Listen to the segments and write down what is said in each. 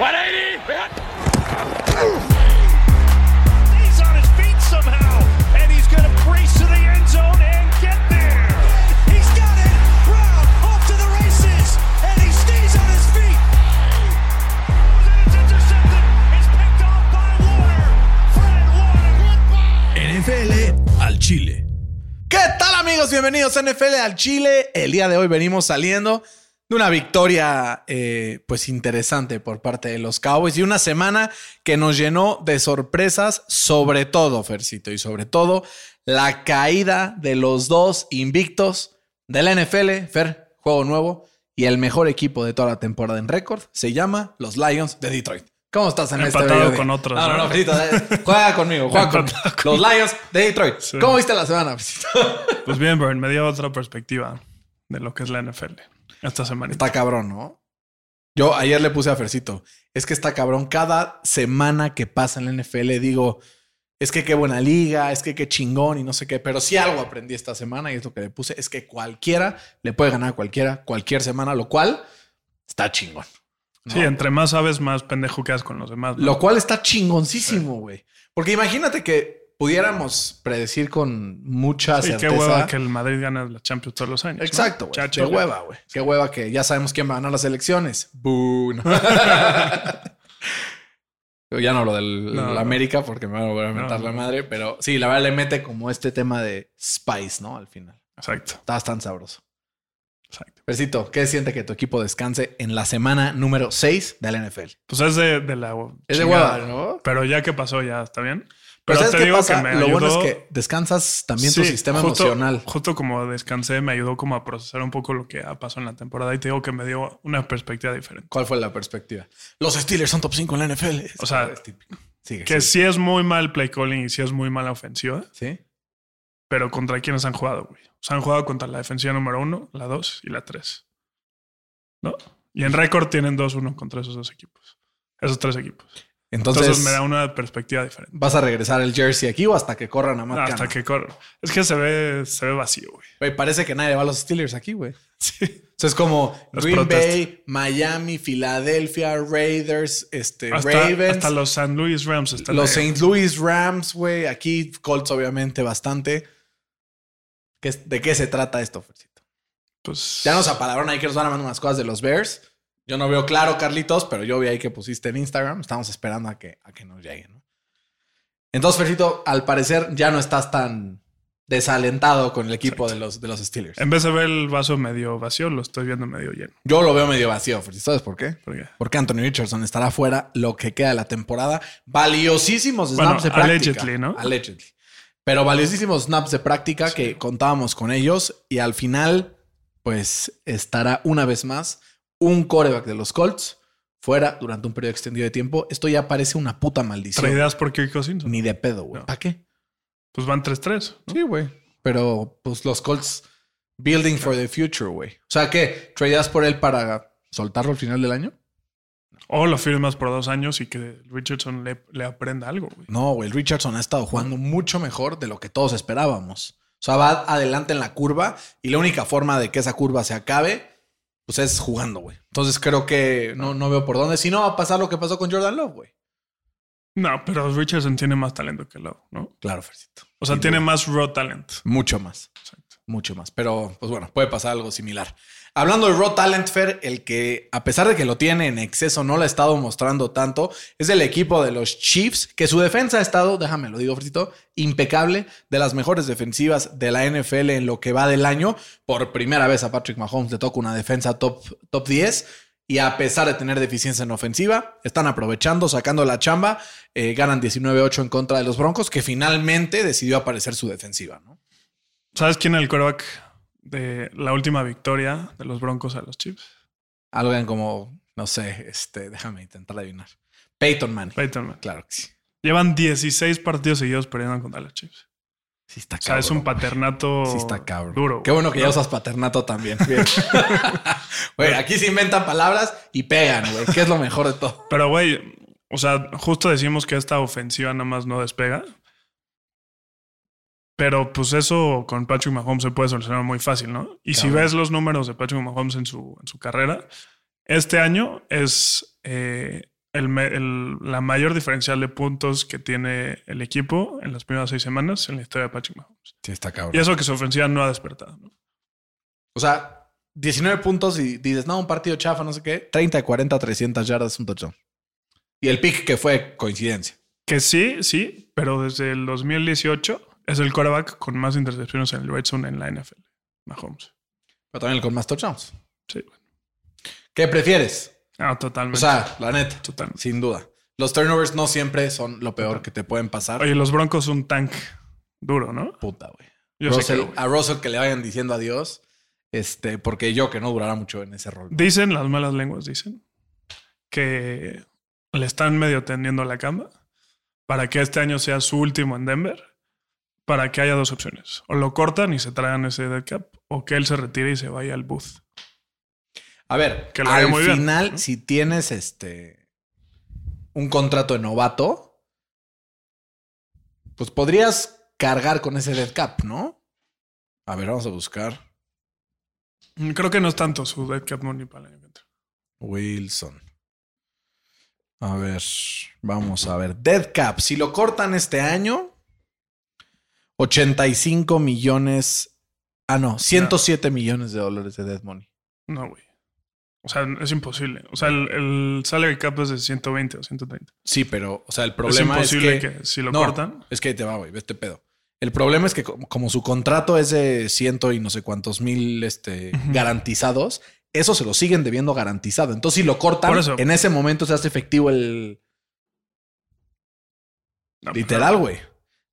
He's on his feet somehow, and he's going to brace to the end zone and get there. He's got it. Brown off to the races, and he stays on his feet. And it's intercepted. It's picked off by Warner. Fred Warner. NFL al Chile. ¿Qué tal amigos? Bienvenidos a NFL al Chile. El día de hoy venimos saliendo de una victoria eh, pues interesante por parte de los Cowboys y una semana que nos llenó de sorpresas, sobre todo, Fercito, y sobre todo la caída de los dos invictos de la NFL, Fer, juego nuevo, y el mejor equipo de toda la temporada en récord se llama los Lions de Detroit. ¿Cómo estás en este Empatado video? con otros, No, no, Fercito, eh, juega conmigo, juega conmigo. Empatado Los Lions de Detroit. Sí. ¿Cómo viste la semana, Fercito? Pues bien, Bern, me dio otra perspectiva de lo que es la NFL esta semana. Está cabrón, ¿no? Yo ayer le puse a Fercito, es que está cabrón. Cada semana que pasa en la NFL digo, es que qué buena liga, es que qué chingón y no sé qué. Pero si algo aprendí esta semana y es lo que le puse, es que cualquiera le puede ganar a cualquiera, cualquier semana, lo cual está chingón. ¿no? Sí, entre más sabes, más pendejo quedas con los demás. ¿no? Lo cual está chingoncísimo, güey. Porque imagínate que pudiéramos predecir con mucha Sí, qué certeza. hueva que el Madrid gana la Champions todos los años. ¿no? Exacto, güey. Chacho, Qué hueva, güey. Qué hueva que ya sabemos quién va a ganar las elecciones. Boo. No. Yo ya no lo del No, la no. América porque me van a volver a mentar No, la no. madre, pero sí, la verdad le mete como este tema de Spice, ¿no? Al final. Exacto, Está bastante sabroso. exacto. Percito, ¿qué siente que tu equipo descanse en la semana número 6 de la NFL? Pues es de, de la. Es de hueva, ¿no? Pero ya que pasó, ya está bien. Pero, Pero ¿sabes te qué digo pasa? que me Lo bueno es ayudó- que descansas también tu sistema justo- emocional. Justo como descansé, me ayudó como a procesar un poco lo que ha pasado en la temporada y te digo que me dio una perspectiva diferente. ¿Cuál fue la perspectiva? Los Steelers son top 5 en la NFL. O sea. Sigue, Que sigue. sí es muy mal play calling y sí es muy mala ofensiva, ¿Sí? pero ¿contra quiénes han jugado, güey? O sea, han jugado contra la defensiva número uno, la dos y la tres. ¿No? Y en récord tienen 2-1 contra esos dos equipos. Esos tres equipos. Entonces, Entonces, me da una perspectiva diferente. ¿vas a regresar el jersey aquí o hasta que corran a Matt Hasta que corre. Es que se ve, se ve vacío, güey. Güey, parece que nadie va a los Steelers aquí, güey. Sí. O sea, es como Green. Bay, Miami, Filadelfia, Raiders, este, Hasta, Ravens, hasta los San Luis Rams están los. St. Louis Rams, güey. Aquí Colts, obviamente, bastante. ¿Qué es- ¿De qué se trata esto, Fercito? Pues, Ya nos apalabraron ahí que nos van a mandar unas cosas de los Bears. Yo no veo claro, Carlitos, pero yo vi ahí que pusiste en Instagram. Estamos esperando a que, a que nos llegue, ¿no? Entonces, Fercito, al parecer ya no estás tan desalentado con el equipo de los, de los Steelers. En vez de ver el vaso medio vacío, lo estoy viendo medio lleno. Yo lo veo medio vacío, Fercito. ¿Sabes por qué? Porque, Porque Anthony Richardson estará fuera lo que queda de la temporada. Valiosísimos Bueno, snaps de práctica. allegedly, ¿no? Allegedly. Pero valiosísimos snaps de práctica que contábamos con ellos. Y al final, pues estará una vez más un coreback de los Colts fuera durante un periodo extendido de tiempo. Esto ya parece una puta maldición. ¿Traídas por Kirk Cousins? Ni de pedo, güey. No. ¿Para qué? Pues van 3-3. ¿no? Sí, güey. Pero pues los Colts building for the future, güey. O sea, ¿qué? ¿Tradeas por él para soltarlo al final del año? O lo firmas por dos años y que Richardson le, le aprenda algo, güey. No, güey, el Richardson ha estado jugando mucho mejor de lo que todos esperábamos. O sea, va adelante en la curva y la única forma de que esa curva se acabe, pues es jugando, güey. Entonces creo que no, no veo por dónde. Si no, va a pasar lo que pasó con Jordan Love, güey. No, pero Richardson tiene más talento que Love, ¿no? Claro, Fercito. O sea, tiene más raw talent. Mucho más. Exacto. Mucho más. Pero, pues bueno, puede pasar algo similar. Hablando de Raw Talent Fair, el que, a pesar de que lo tiene en exceso, no lo ha estado mostrando tanto, es el equipo de los Chiefs, que su defensa ha estado, déjame lo digo, Fritito, impecable, de las mejores defensivas de la NFL en lo que va del año. Por primera vez a Patrick Mahomes le toca una defensa top, top 10. Y a pesar de tener deficiencia en ofensiva, están aprovechando, sacando la chamba, eh, ganan 19-8 en contra de los Broncos, que finalmente decidió aparecer su defensiva, ¿no? ¿Sabes quién es el quarterback de la última victoria de los Broncos a los Chiefs? Algo en como, no sé, este, déjame intentar adivinar. Peyton Manning. Peyton Manning. Claro que sí. Llevan 16 partidos seguidos perdiendo contra los Chiefs. Sí está O sea, es un cabrón. paternato Sí está cabrón. duro. Qué bueno que ya usas paternato también. Güey, aquí se inventan palabras y pegan, güey. Que es lo mejor de todo. Pero, güey, o sea, justo decimos que esta ofensiva nada más no despega. Pero pues eso con Patrick Mahomes se puede solucionar muy fácil, ¿no? Y si ves los números de Patrick Mahomes en su, en su carrera, este año es eh, el la mayor diferencial de puntos que tiene el equipo en las primeras seis semanas en la historia de Patrick Mahomes. Sí, está cabrón. Y eso que su ofensiva no ha despertado. ¿no? O sea, 19 puntos y dices, no, un partido chafa, no sé qué. 30 de 40, 300 yardas, un touchdown. Y el pick que fue coincidencia. Que sí, sí, pero desde el 2018 es el quarterback con más intercepciones en el red zone en la NFL. Mahomes. Pero también el con más touchdowns. Sí, bueno. ¿Qué prefieres? Ah, O totalmente. sea, la neta, totalmente. sin duda. Los turnovers no siempre son lo peor que te pueden pasar. Oye, los Broncos un tank duro, ¿no? Puta, güey. Yo sé Russell- que, güey. a Russell que le vayan diciendo adiós. Este, porque yo que no durará mucho en ese rol. Dicen, las malas lenguas dicen, que le están medio tendiendo la cama para que este año sea su último en Denver, para que haya dos opciones. O lo cortan y se tragan ese dead cap, o que él se retire y se vaya al booth. A ver, Que lo haga al muy bien, final, ¿no? si tienes este un contrato de novato, pues podrías cargar con ese dead cap, ¿no? A ver, vamos a buscar. Mm, Creo que no es tanto su dead cap money para el año que entra. Wilson. A ver, vamos a ver. Dead cap, si lo cortan este año, 85 millones. Ah, no, 107 millones de dólares de dead money. No, güey. O sea, es imposible. O sea, el, el salary cap es de 120 o 130. Sí, pero, o sea, el Es problema es, imposible que, que, si lo No, cortan. Es que ahí te va, güey, ve este pedo. El problema es que como, como su contrato es de ciento y no sé cuántos mil este, garantizados, eso se lo siguen debiendo garantizado. Entonces, si lo cortan, eso. en ese momento se hace efectivo el No, literal, güey.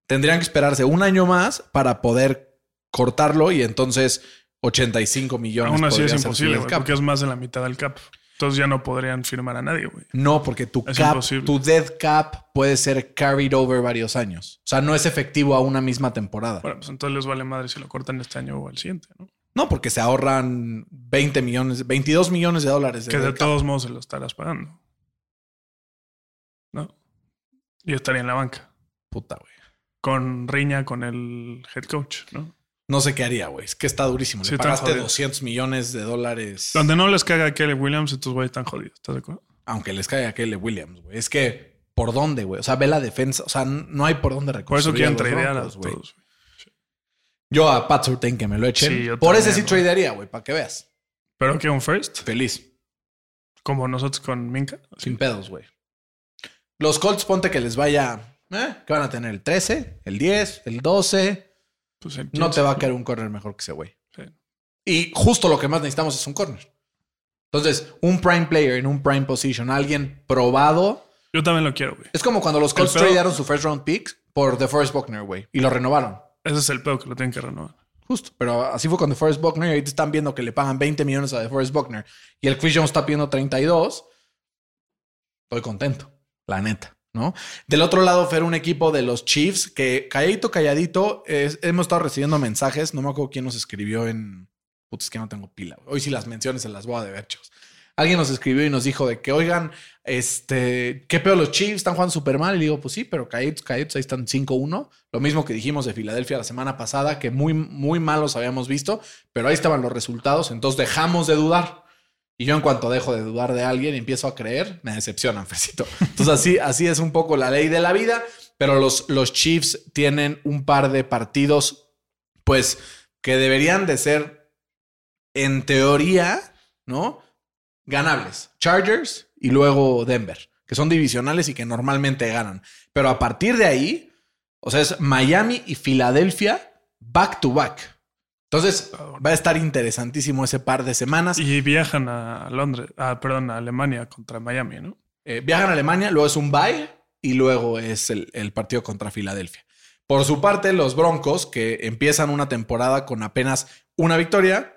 Tendrían que esperarse un año más para poder cortarlo y entonces 85 millones. Aún así es imposible, cap. porque es más de la mitad del cap. Entonces ya no podrían firmar a nadie, güey. No, porque tu Es cap, imposible. tu dead cap puede ser carried over varios años. O sea, no es efectivo a una misma temporada. Bueno, pues entonces les vale madre si lo cortan este año o el siguiente, ¿no? No, porque se ahorran 20 millones, 22 millones de dólares. De Que de cap. todos modos se lo estarás pagando. ¿No? Y estaría en la banca. Puta, güey. Con riña con el head coach, ¿no? No sé qué haría, güey. Es que está durísimo. Sí, Le pagaste jodido. 200 millones de dólares. Donde no les caga a Kelly Williams, estos güeyes están jodidos. ¿Estás de acuerdo? Aunque les caiga a Kelly Williams, güey. Es que, ¿por dónde, güey? O sea, ve la defensa. O sea, no hay por dónde Por reconstruir. eso quieren tradear a todos. güey. güey. Yo a Pat Surtain que me lo echen. Sí, yo por ese también, sí güey. tradearía, güey, para que veas. Pero que un first, Feliz. como nosotros con Minka. Sin pedos, güey. Los Colts, ponte que les vaya. ¿Eh? Que van a tener el 13, el 10, el 12. Pues el No 15. te va a caer un corner mejor que ese güey. Sí. Y justo lo que más necesitamos es un corner. Entonces, un prime player en un prime position, alguien probado. Yo también lo quiero, güey. Es como cuando los Colts tradearon su first round pick por DeForest Buckner, güey. Y lo renovaron. Ese es el pedo que lo tienen que renovar. Justo. Pero así fue con DeForest Buckner. Y ahorita están viendo que le pagan 20 millones a DeForest Buckner. Y el Chris Jones está pidiendo 32. Estoy contento. La neta. ¿No? Del otro lado, fue un equipo de los Chiefs que calladito, calladito, hemos estado recibiendo mensajes. No me acuerdo quién nos escribió en. Putz, es que no tengo pila. Hoy sí las menciones se las voy a deber, chicos. Alguien nos escribió y nos dijo de que, oigan, este, qué peor los Chiefs están jugando súper mal. Y digo, pues sí, pero calladitos, calladitos, ahí están 5-1. Lo mismo que dijimos de Filadelfia la semana pasada, que muy, muy malos habíamos visto, pero ahí estaban los resultados. Entonces dejamos de dudar. Y yo en cuanto dejo de dudar de alguien y empiezo a creer, me decepcionan, Fercito. Entonces así, así es un poco la ley de la vida, pero los, los Chiefs tienen un par de partidos, pues, que deberían de ser, en teoría, ¿no? Ganables. Chargers y luego Denver, que son divisionales y que normalmente ganan. Pero a partir de ahí, o sea, es Miami y Filadelfia back to back. Entonces, va a estar interesantísimo ese par de semanas. Y viajan a Londres, ah, perdón, a Alemania contra Miami, ¿no? Eh, viajan a Alemania, luego es un bye y luego es el, el partido contra Filadelfia. Por su parte, los Broncos, que empiezan una temporada con apenas una victoria,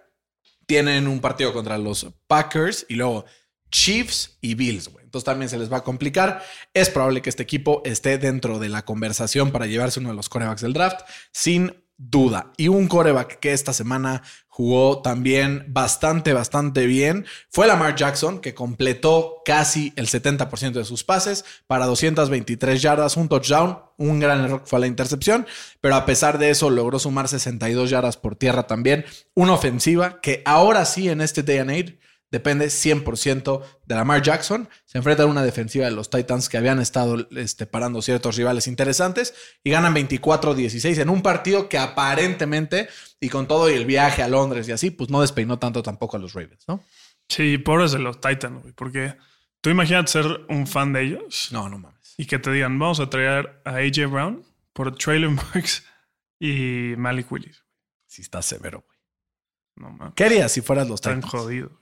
tienen un partido contra los Packers y luego Chiefs y Bills, güey. Entonces también se les va a complicar. Es probable que este equipo esté dentro de la conversación para llevarse uno de los corebacks del draft, sin duda. Y un coreback que esta semana jugó también bastante, bastante bien fue Lamar Jackson, que completó casi el 70% de sus pases para 223 yardas, un touchdown, un gran error fue la intercepción, pero a pesar de eso logró sumar 62 yardas por tierra también, una ofensiva que ahora sí en este day and age depende 100% de Lamar Jackson. Se enfrenta a una defensiva de los Titans que habían estado este, parando ciertos rivales interesantes y ganan 24-16 en un partido que aparentemente, y con todo y el viaje a Londres y así, pues no despeinó tanto tampoco a los Ravens, ¿no? Sí, pobres de los Titans, güey, porque tú imaginas ser un fan de ellos No, no mames. y que te digan, vamos a traer a AJ Brown por Traylon Burks y Malik Willis. Sí está severo, güey. No mames. ¿Qué harías si fueras los Están Titans? jodidos. güey.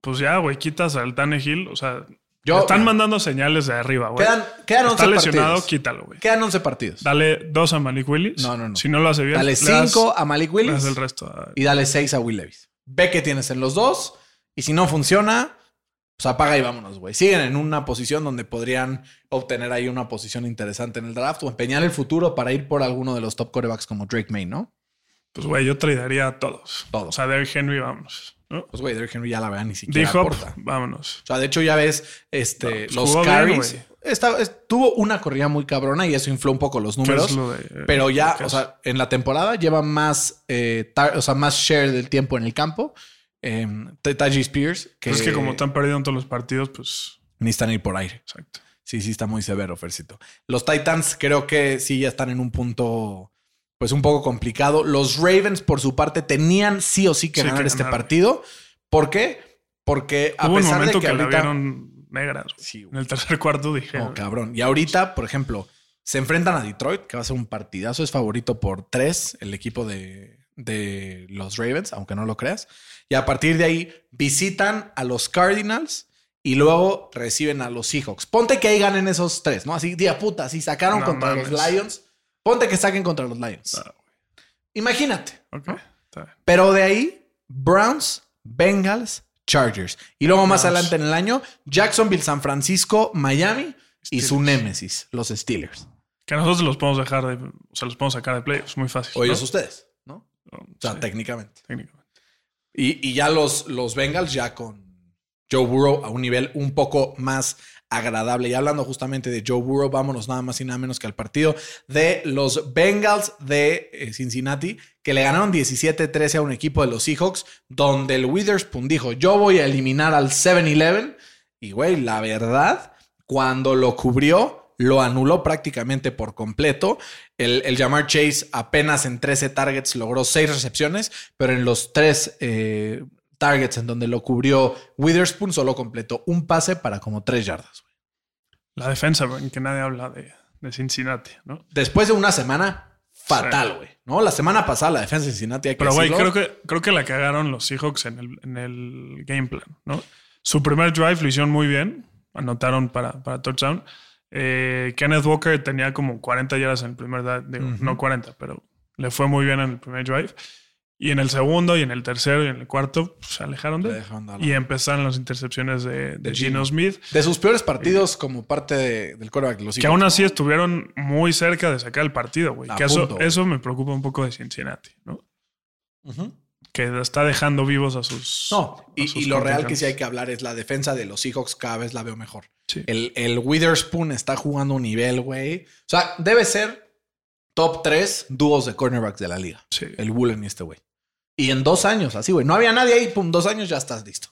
Pues ya, güey, quitas al Tannehill. O sea, Yo- están mandando señales de arriba, güey. Quedan, quedan 11 Está lesionado, partidos. quítalo, güey. Quedan 11 partidos. Dale dos a Malik Willis. No, no, no. Si no lo hace bien, Dale le das- 5 a Malik le Willis el resto. a- y dale 6 a Will Levis. Ve que tienes en los dos y si no funciona, pues apaga y vámonos, güey. Siguen en una posición donde podrían obtener ahí una posición interesante en el draft o empeñar el futuro para ir por alguno de los top corebacks como Drake May, ¿no? Pues, güey, yo tradearía a todos. Todos. O sea, Derrick Henry, vámonos. ¿no? Pues, güey, Derrick Henry ya la verdad ni siquiera D-Hop, aporta. vámonos. O sea, de hecho ya ves este, No, pues los bien, carries. güey. Esta- es- tuvo una corrida muy cabrona y eso infló un poco los ¿Qué números. lo de- Pero ya, o sea, en la temporada lleva más, eh, tar- o sea, más share del tiempo en el campo. Eh, Taji Spears, que, Pues es que como están perdiendo en todos los partidos, pues necesitan ir por aire. exacto. Sí, sí, está muy severo, Fercito. Los Titans creo que sí ya están en un punto, pues un poco complicado. Los Ravens, por su parte, tenían sí o sí que Sí, ganar que este ganar. partido. ¿Por qué? Porque a Hubo un pesar momento de que, que, la ahorita... vieron güey. Sí, en el tercer cuarto dije. No, cabrón. Y ahorita, por ejemplo, se enfrentan a Detroit, que va a ser un partidazo. Es favorito por tres el equipo de, de los Ravens, aunque no lo creas. Y a partir de ahí visitan a los Cardinals y luego reciben a los Seahawks. Ponte que ahí ganen esos tres, ¿no? Así, día puta, si sacaron No contra mames. los Lions. Ponte que saquen contra los Lions. Ah. Imagínate. Ok, ¿no? está bien. Pero de ahí, Browns, Bengals, Chargers. Y luego más adelante en el año, Jacksonville, San Francisco, Miami y su némesis, los Steelers. Que nosotros los podemos dejar de. O sea, los podemos sacar de playoffs. Muy fácil. O ellos ¿no? ustedes, ¿no? O O sea, sí, técnicamente. técnicamente. Y, y ya los, los Bengals ya con Joe Burrow a un nivel un poco más agradable. Y hablando justamente de Joe Burrow, vámonos nada más y nada menos que al partido de los Bengals de eh, Cincinnati, que le ganaron 17-13 a un equipo de los Seahawks, donde el Witherspoon dijo, yo voy a eliminar al 7-Eleven. Y güey, la verdad, cuando lo cubrió, lo anuló prácticamente por completo. El, el Jamar Chase apenas en 13 targets logró 6 recepciones, pero en los 3 eh, targets en donde lo cubrió Witherspoon solo completó un pase para como 3 yardas. güey. La defensa, en que nadie habla de, de Cincinnati, ¿no? Después de una semana fatal, güey. ¿No? La semana pasada la defensa de Cincinnati hay que Pero, güey, creo que, creo que la cagaron los Seahawks en el, en el game plan, ¿no? Su primer drive lo hicieron muy bien. Anotaron para, para touchdown. Eh, Kenneth Walker tenía como 40 yardas en el primer drive. digo. No 40, pero le fue muy bien en el primer drive. Y en el segundo, y en el tercero, y en el cuarto, pues, se alejaron de él. Y empezaron las intercepciones de, de De Gino Gino. Smith. De sus peores partidos como parte de- del de los Que aún ¿no? así estuvieron muy cerca de sacar el partido, güey. Eso, güey. eso me preocupa un poco de Cincinnati, ¿no? Ujú. Que está dejando vivos a sus. No, a y, sus y lo real que sí hay que hablar es la defensa de los Seahawks cada vez la veo mejor. Sí. El, el Witherspoon está jugando un nivel, güey. O sea, debe ser top 3 dúos de cornerbacks de la liga. Sí. El Bullen y este güey. Y en dos años, así, güey. No había nadie ahí, pum, dos años ya estás listo.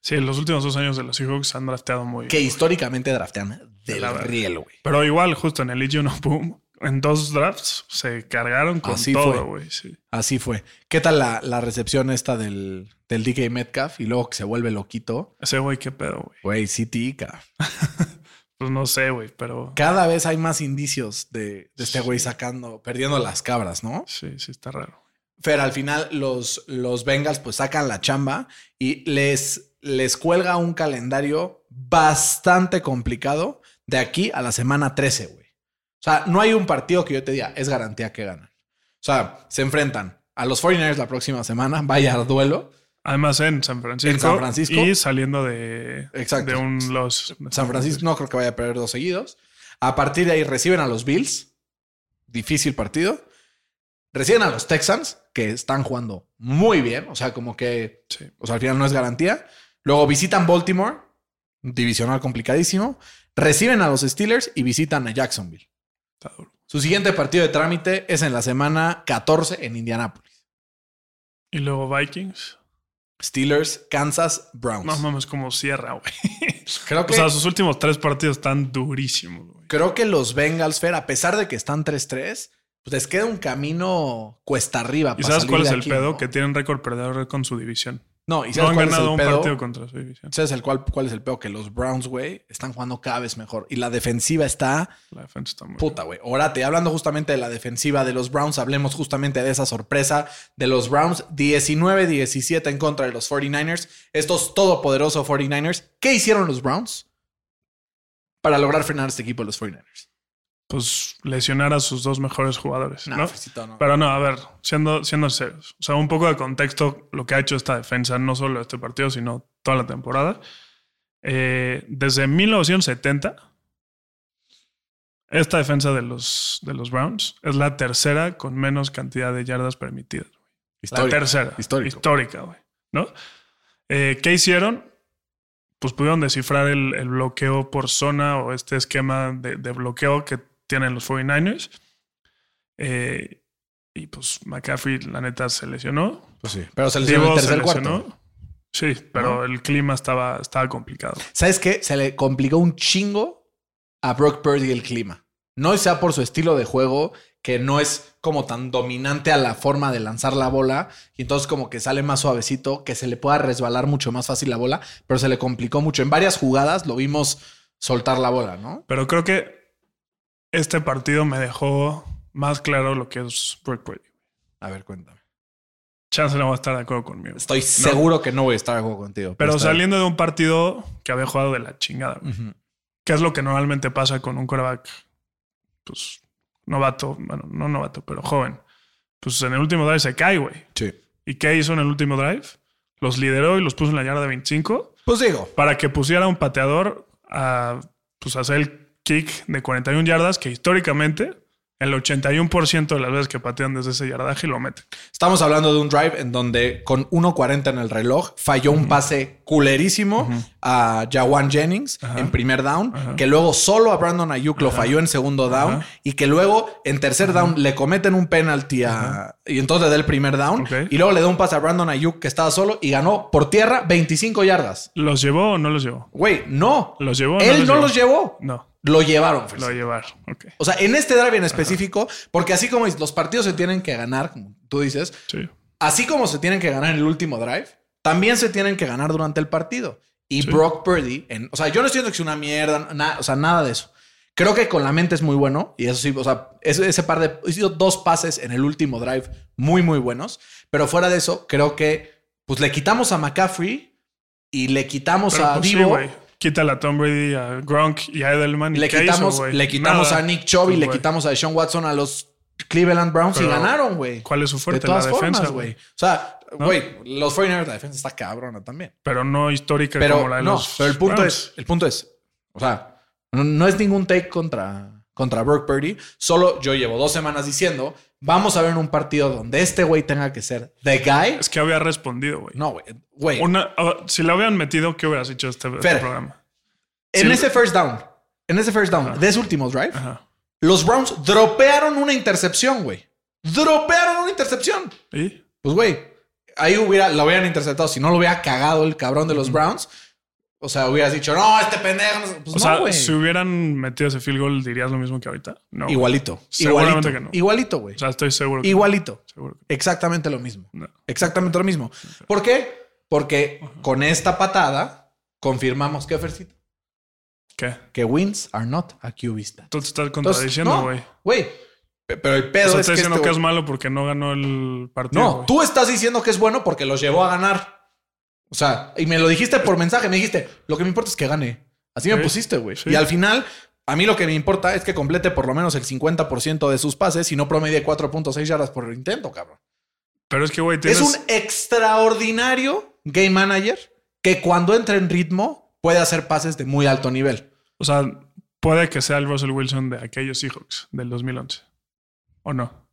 Sí, en los últimos dos años de los Seahawks han drafteado muy Que históricamente draftean del La riel, güey. Pero igual, justo en el Legion of Boom, en dos drafts se cargaron con Así todo, güey. Sí. Así fue. ¿Qué tal la, la recepción esta del, del DK Metcalf y luego que se vuelve loquito? Ese güey, qué pedo, güey. Güey, sí, tica. Pues no sé, güey, pero Cada vez hay más indicios de, de este güey sacando, perdiendo las cabras, ¿no? sí, sí está raro. Fer, al final los, los Bengals pues sacan la chamba y les, les cuelga un calendario bastante complicado de aquí a la semana 13, güey. O sea, no hay un partido que yo te diga, es garantía que ganan. O sea, se enfrentan a los 49ers la próxima semana, vaya duelo. Además en San Francisco. En San Francisco. Y saliendo de, Exacto. de un los. San Francisco no creo que vaya a perder dos seguidos. A partir de ahí reciben a los Bills. Difícil partido. Reciben a los Texans, que están jugando muy bien. O sea, como que Sí. O sea, al final no es garantía. Luego visitan Baltimore, divisional complicadísimo. Reciben a los Steelers y visitan a Jacksonville. Está duro. Su siguiente partido de trámite es en la semana 14 en Indianápolis. Y luego Vikings. Steelers, Kansas, Browns. No mames, como cierra, güey. creo, O que, sea, sus últimos tres partidos están durísimos, güey. creo que los Bengals, Fer, a pesar de que están 3-3, pues les queda un camino cuesta arriba. ¿Y para sabes salir cuál es de el aquí, pedo? ¿no? Que tienen récord perdedor con su división. No, y No ¿sabes han ganado un pedo? partido contra su división. ¿Sabes el cuál, cuál es el pedo? Que los Browns, güey, están jugando cada vez mejor. Y la defensiva está La defensa está muy puta, güey. Orate, hablando justamente de la defensiva de los Browns, hablemos justamente de esa sorpresa de los Browns. 19-17 en contra de los 49ers. Estos todopoderosos 49ers. ¿Qué hicieron los Browns para lograr frenar a este equipo de los 49ers? Pues lesionar a sus dos mejores jugadores, No, ¿no? Fecito, no. Pero no, a ver, siendo, siendo serios. O sea, un poco de contexto, lo que ha hecho esta defensa, no solo este partido, sino toda la temporada. Eh, desde 1970, esta defensa de los, de los Browns es la tercera con menos cantidad de yardas permitidas. La Histórico, tercera. histórico. Histórica, güey. ¿No? Eh, ¿Qué hicieron? Pues pudieron descifrar el, el bloqueo por zona o este esquema de, de bloqueo que tienen los 49ers. Eh, y pues McCaffrey, la neta, se lesionó. Pues sí. Pero se lesionó en el tercer cuarto. Sí, pero ¿No? el clima estaba, estaba complicado. ¿Sabes qué? Se le complicó un chingo a Brock Purdy el clima. No sea por su estilo de juego, que no es como tan dominante a la forma de lanzar la bola, y entonces como que sale más suavecito, que se le pueda resbalar mucho más fácil la bola, pero se le complicó mucho. En varias jugadas lo vimos soltar la bola, ¿no? Pero creo que este partido me dejó más claro lo que es Brock Purdy. A ver, cuéntame. Chance no va a estar de acuerdo conmigo. Estoy seguro que no voy a estar de juego contigo. Pero saliendo de un partido que había jugado de la chingada, güey. ¿Qué es lo que normalmente pasa con un coreback, pues, novato, bueno, no novato, pero joven? Pues en el último drive se cae, güey. Sí. ¿Y qué hizo en el último drive? Los lideró y los puso en la yarda de 25 Pues digo, para que pusiera un pateador a pues, hacer el kick de 41 yardas que históricamente el 81% de las veces que patean desde ese yardaje lo meten. Estamos hablando de un drive en donde con 1.40 en el reloj falló un pase culerísimo a Jawan Jennings en primer down, que luego solo a Brandon Ayuk lo falló en segundo down y que luego en tercer down le cometen un penalty a, y entonces le da el primer down y luego le da un pase a Brandon Ayuk que estaba solo y ganó por tierra 25 yardas. ¿Los llevó o no los llevó? Güey, no. ¿Los llevó o Él los no llevó? los llevó. No, Lo llevaron. Fer. lo llevar. Ok. O sea, en este drive en específico, porque así como los partidos se tienen que ganar, como tú dices, Sí. así como se tienen que ganar en el último drive, también se tienen que ganar durante el partido. Y Sí. Brock Purdy, en- o sea, yo no estoy diciendo que es una mierda, na- o sea, nada de eso. Creo que con la mente es muy bueno y eso sí, o sea, ese, ese par de, hizo dos pases en el último drive muy, muy buenos, pero fuera de eso, creo que pues le quitamos a McCaffrey y le quitamos Pero, a pues, Divo. Quítale a Tom Brady, a Gronk y a Edelman. ¿y le qué quitamos, hizo, le quitamos Nada. a Nick Chubb y Pues, le quitamos a Sean Watson a los Cleveland Browns y ganaron, güey. ¿Cuál es su De fuerte? todas la defensa, formas, güey. güey. O sea, ¿No? güey, los 49ers, la defensa está cabrona también. Pero no histórica Pero como la de no, los pero el punto Browns. es, el punto es, o sea, no, no es ningún take contra, contra Brock Purdy. Solo yo llevo dos semanas diciendo, vamos a ver un partido donde este güey tenga que ser the guy. Es que había respondido, güey. No, güey, ah, si la hubieran metido, ¿qué hubieras hecho este, este programa? En sí. ese first down, en ese first down de ese último drive, Ajá. los Browns dropearon una intercepción, güey. Dropearon una intercepción. ¿Y? Pues, güey, ahí hubiera, lo hubieran interceptado. Si no lo hubiera cagado el cabrón de los Browns, o sea, hubieras dicho, no, este pendejo. no sé". Pues O no, sea, si hubieran metido ese field goal, ¿dirías lo mismo que ahorita? No. Igualito. Seguramente Igualito. que no. Igualito, güey. O sea, estoy seguro. que Igualito. no. Seguro que Exactamente lo mismo. Exactamente lo mismo. ¿Por qué? Porque con esta patada confirmamos que, Fercito, ¿Qué? que wins are not a QBista. Tú te estás contradiciendo, no, güey. Güey, pe- pero el O pedo sea, es estás que diciendo este que es malo porque no ganó el partido. No, tú estás diciendo que es bueno porque los llevó a ganar. O sea, y me lo dijiste por mensaje. Me dijiste, lo que me importa es que gane. Así me pusiste, güey. sí. Y al final, a mí lo que me importa es que complete por lo menos el 50% de sus pases y no promedie 4.6 yardas por intento, cabrón. Pero es que, güey, tienes... Es un extraordinario game manager que cuando entra en ritmo puede hacer pases de muy alto nivel. O sea, puede que sea el Russell Wilson de aquellos Seahawks del 2011. ¿O no?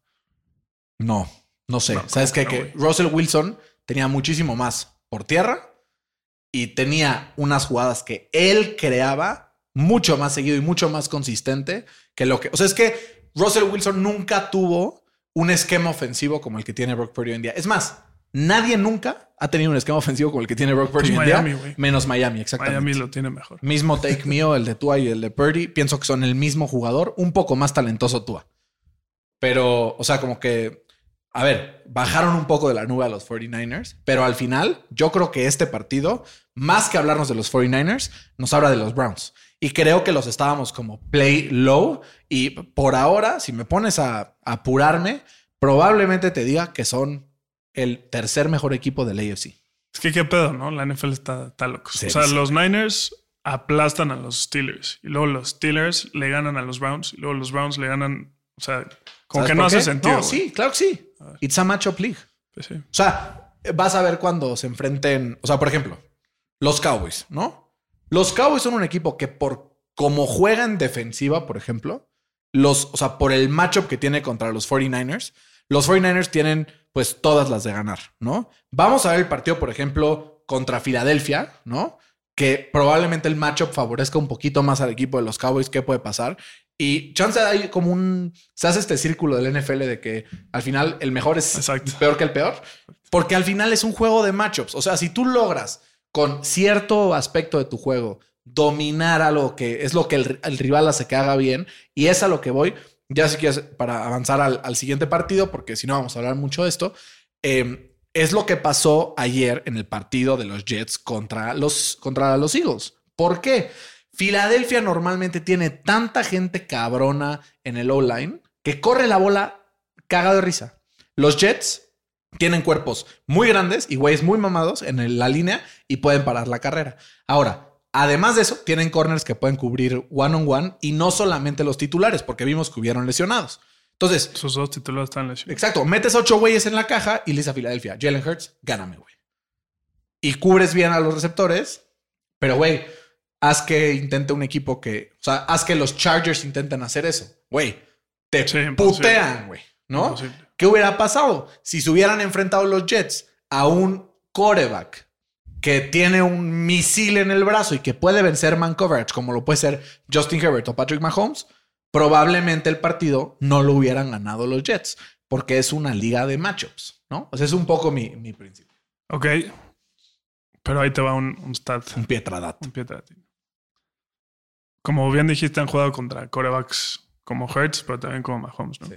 No, no sé. No, ¿Sabes Que que Russell Wilson tenía muchísimo más por tierra y tenía unas jugadas que él creaba mucho más seguido y mucho más consistente que lo que. O sea, es que Russell Wilson nunca tuvo un esquema ofensivo como el que tiene Brock Purdy hoy en día. Es más, Nadie nunca ha tenido un esquema ofensivo como el que tiene Brock Purdy Pues hoy en día, menos Miami, exactamente. Miami lo tiene mejor. Mismo take mío, el de Tua y el de Purdy. Pienso que son el mismo jugador, un poco más talentoso Tua. Pero, o sea, como que, a ver, bajaron un poco de la nube a los 49ers, pero al final yo creo que este partido, más que hablarnos de los 49ers, nos habla de los Browns. Y creo que los estábamos como play low. Y por ahora, si me pones a, a apurarme, probablemente te diga que son el tercer mejor equipo del AFC. Es que qué pedo, ¿no? La NFL está, está loco. Sí, o sea, sí. los Niners aplastan a los Steelers y luego los Steelers le ganan a los Browns y luego los Browns le ganan. O sea, como ¿Sabes que no hace qué? sentido. No, güey. sí, claro que sí. It's a matchup league. Pues sí. O sea, vas a ver cuando se enfrenten. O sea, por ejemplo, los Cowboys, ¿no? Los Cowboys son un equipo que por como juegan defensiva, por ejemplo, los, o sea, por el matchup que tiene contra los 49ers, los 49ers tienen pues todas las de ganar, ¿no? Vamos a ver el partido, por ejemplo, contra Filadelfia, ¿no? Que probablemente el matchup favorezca un poquito más al equipo de los Cowboys, ¿qué puede pasar? Y chance hay como un. Se hace este círculo del NFL de que al final el mejor es Exacto. peor que el peor. Porque al final es un juego de matchups. O sea, si tú logras con cierto aspecto de tu juego dominar algo que es lo que el, el rival hace que haga bien, y es a lo que voy, ya sé que es para avanzar al, al siguiente partido, porque si no vamos a hablar mucho de esto. eh, es lo que pasó ayer en el partido de los Jets contra los, contra los Eagles. ¿Por qué? Filadelfia normalmente tiene tanta gente cabrona en el O-line que corre la bola caga de risa. Los Jets tienen cuerpos muy grandes y güeyes muy mamados en la línea y pueden parar la carrera. Ahora, además de eso, tienen corners que pueden cubrir one on one y no solamente los titulares, porque vimos que hubieron lesionados. Entonces, Sus dos titulares están lesionados. Exacto. Metes ocho güeyes en la caja y le dices a Filadelfia, Jalen Hurts, gáname, güey. Y cubres bien a los receptores, pero, güey, haz que intente un equipo que, o sea, haz que los Chargers intenten hacer eso. Güey, te Sí, putean, güey, ¿no? Imposible. ¿Qué hubiera pasado si se hubieran enfrentado los Jets a un quarterback que tiene un misil en el brazo y que puede vencer man coverage, como lo puede ser Justin Herbert o Patrick Mahomes? Probablemente el partido no lo hubieran ganado los Jets, porque es una liga de matchups, ¿no? O sea, es un poco mi, mi principio. Ok. Pero ahí te va un, un stat. Un pietradato. Un pie atrás. Como bien dijiste, han jugado contra corebacks como Hertz, pero también como Mahomes, ¿no? Sí.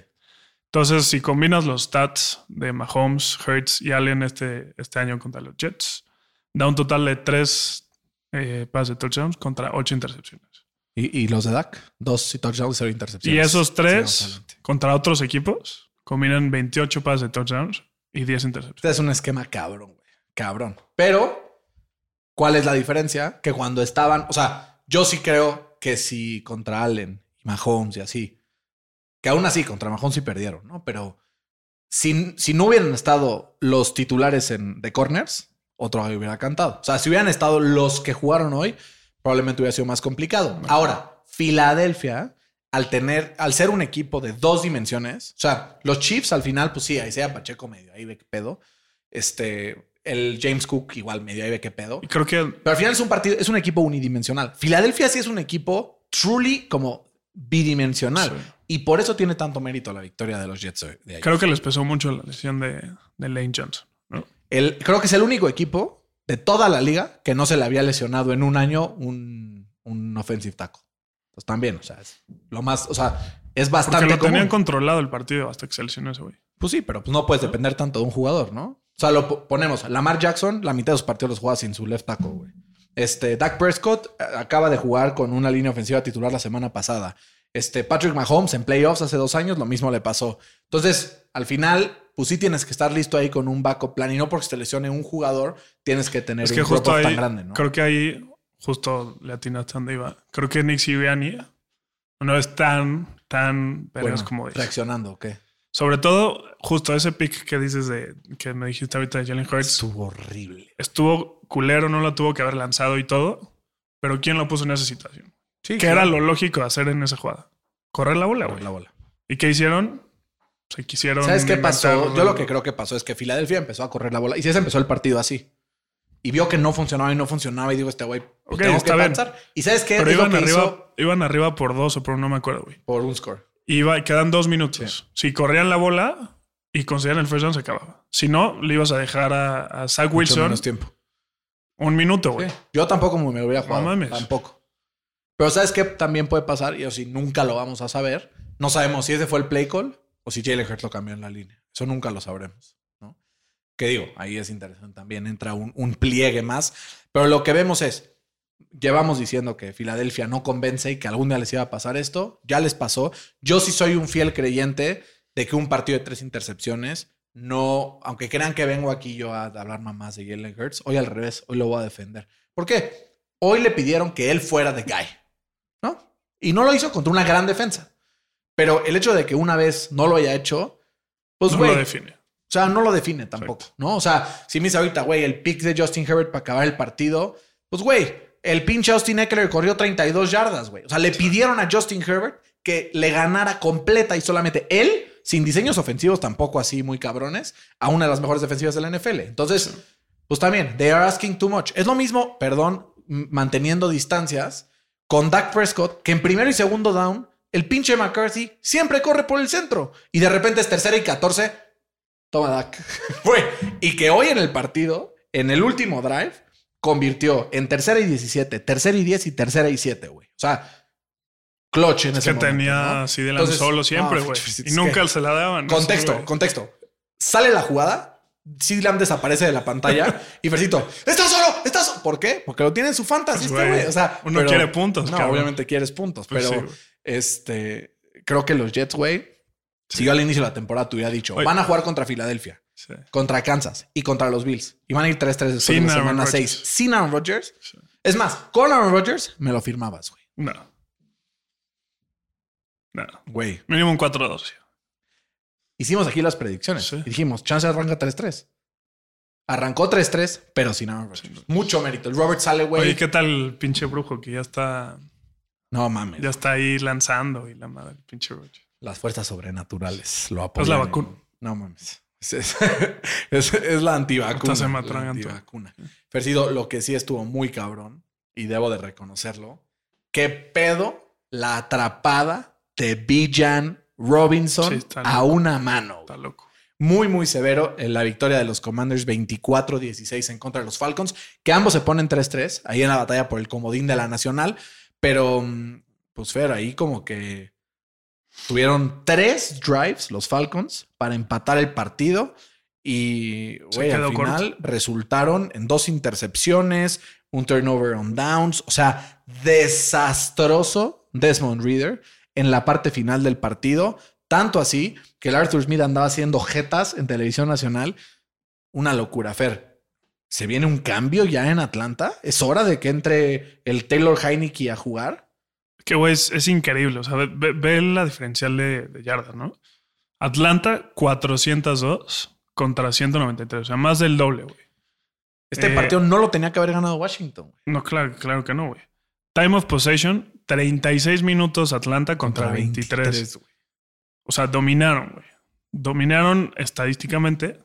Entonces, si combinas los stats de Mahomes, Hertz y Allen este, este año contra los Jets, da un total de tres eh, pases de touchdowns contra ocho intercepciones. ¿Y, y los de Dak? Dos touchdowns y cero intercepciones. Y esos tres contra otros equipos combinan 28 pases de touchdowns y 10 intercepciones. Este es un esquema cabrón, güey. Cabrón. Pero, ¿cuál es la diferencia? Que cuando estaban, o sea, yo sí creo que si contra Allen y Mahomes y así, que aún así contra Mahomes sí perdieron, ¿no? Pero si, si no hubieran estado los titulares en, de corners, otro hubiera cantado. O sea, si hubieran estado los que jugaron hoy, probablemente hubiera sido más complicado. Ahora, Filadelfia, al tener, al ser un equipo de dos dimensiones, o sea, los Chiefs al final, pues sí, ahí sea Pacheco medio, ahí ve qué pedo. Este, el James Cook igual medio, ahí ve qué pedo. Y creo que Pero al final es un partido, es un equipo unidimensional. Filadelfia sí es un equipo truly como bidimensional. Sí. Y por eso tiene tanto mérito la victoria de los Jets de ayer. creo que les pesó mucho la lesión de, de Lane Johnson. ¿no? El- creo que es el único equipo de toda la liga que no se le había lesionado en un año un, un offensive tackle. Pues también, o sea, es lo más, o sea, es Porque bastante lo común. tenían controlado el partido hasta que se lesionó ese güey. Pues sí, pero pues no puedes depender tanto de un jugador, ¿no? O sea, lo po- ponemos. Lamar Jackson, la mitad de sus partidos los juega sin su left tackle, güey. Este, Dak Prescott eh, acaba de jugar con una línea ofensiva titular la semana pasada. Este, Patrick Mahomes en playoffs hace dos años, lo mismo le pasó. Entonces, al final, pues sí tienes que estar listo ahí con un backup plan y no porque se te lesione un jugador, tienes que tener Es un que justo drop-off ahí, tan grande, ¿no? creo que ahí, justo le atinaste donde iba. Creo que Nick Sirianni no es tan, tan Bueno, como reaccionando, ¿o ¿qué? Sobre todo, justo ese pick que dices de, que me dijiste ahorita de Jalen Hurts, Estuvo horrible. estuvo culero, no lo tuvo que haber lanzado y todo, pero ¿quién lo puso en esa situación? Sí, ¿Qué era lo lógico de hacer en esa jugada? Correr la bola, güey. la bola. ¿Y qué hicieron? Se quisieron. ¿Sabes qué pasó? Yo lo que creo que pasó es que Filadelfia empezó a correr la bola y sí se empezó el partido así. Y vio que no funcionaba y no funcionaba y digo, este güey, pues Ok, tengo que pensar. ¿Y sabes qué? Pero es lo iban que arriba, hizo iban arriba por dos o por no me acuerdo, güey. por un score. Iba, quedan dos minutos. Si corrían la bola, y conseguían el first down, se acababa. Si no, le ibas a dejar a, a Zach Mucho Wilson menos tiempo. un minuto, güey. Sí. Yo tampoco me lo hubiera jugado. No mames. Tampoco. Pero ¿sabes qué también puede pasar? Y eso sí, nunca lo vamos a saber. No sabemos si ese fue el play call o si Jalen Hurts lo cambió en la línea. Eso nunca lo sabremos. ¿no? Que digo, ahí es interesante también. Entra un, un pliegue más. Pero lo que vemos es, llevamos diciendo que Filadelfia no convence y que algún día les iba a pasar esto. Ya les pasó. Yo sí soy un fiel creyente de que un partido de tres intercepciones no, aunque crean que vengo aquí yo a hablar mamás de Jalen Hurts, hoy al revés, hoy lo voy a defender. ¿Por qué? Hoy le pidieron que él fuera de guy, ¿no? Y no lo hizo contra una gran defensa. Pero el hecho de que una vez no lo haya hecho, pues no lo define. o sea, no lo define tampoco, ¿no? O sea, si me dice ahorita, güey, el pick de Justin Herbert para acabar el partido, pues, güey, el pinche Austin Eckler corrió 32 yardas, güey. O sea, le pidieron a Justin Herbert que le ganara completa y solamente él, sin diseños ofensivos tampoco así muy cabrones, a una de las mejores defensivas de la NFL. Entonces, pues también, they are asking too much. Es lo mismo, perdón, manteniendo distancias con Dak Prescott, que en primero y segundo down, el pinche McCarthy siempre corre por el centro y de repente es tercera y 14. Toma Dak. Y que hoy en el partido, en el último drive, convirtió en tercera y 17, tercera y 10 y tercera y 7, güey. O sea, clutch en Es ese que momento, tenía ¿no? a CD Lamb Entonces, solo siempre, no, güey. es y que- nunca se la daban. Contexto, güey. contexto. Sale la jugada, CD Lamb desaparece de la pantalla y Fercito, ¡estás solo! ¿Estás solo! ¿Por qué? Porque lo tiene en su fantasy, Pues, este güey. O sea, uno quiere puntos, No, cabrón. obviamente quieres puntos, Pues pero sí, este, creo que los Jets, güey, si yo al inicio de la temporada te hubiera dicho, Oye. van a jugar contra Filadelfia, Sí. contra Kansas y contra los Bills. Y van a ir 3-3 después Sin de semana Rodgers. 6. Sin Aaron Rodgers. Es más, con Aaron Rodgers me lo firmabas, güey. No. No. Güey. Mínimo un 4-2. Hicimos aquí las predicciones. Sí. Dijimos, chance arranca 3-3. Arrancó 3-3, pero sin Aaron Rodgers. Mucho mérito. El Robert sale, güey. Oye, ¿qué tal el pinche brujo que ya está, No mames. ya está ahí lanzando y la madre, el pinche Roger? Las fuerzas sobrenaturales lo apoyan. Es la vacuna. No mames. Es, es- la antivacuna. Hasta se la antivacuna. Fercido, lo que sí estuvo muy cabrón, y debo de reconocerlo, qué pedo la atrapada de Bijan Robinson Sí, a una mano. Está loco. Muy, muy severo en la victoria de los Commanders 24-16 en contra de los Falcons, que ambos se ponen 3-3 ahí en la batalla por el comodín de la Nacional. Pero, mm, pues, Fer, ahí como que tuvieron tres drives los Falcons para empatar el partido. Y, al final corto. resultaron en dos intercepciones, un turnover on downs. O sea, desastroso Desmond Reader en la parte final del partido. Tanto así que el Arthur Smith andaba haciendo jetas en televisión nacional. Una locura, Fer. ¿Se viene un cambio ya en Atlanta? ¿Es hora de que entre el Taylor Heineke a jugar? Que, güey, es, es increíble. O sea, ve, la diferencial de, de yardas, ¿no? Atlanta, 402 contra 193. O sea, más del doble, güey. Este Eh, partido no lo tenía que haber ganado Washington. güey. No, claro, claro que no, güey. Time of possession, 36 minutos Atlanta contra, 23. güey. O sea, dominaron, güey. Dominaron estadísticamente,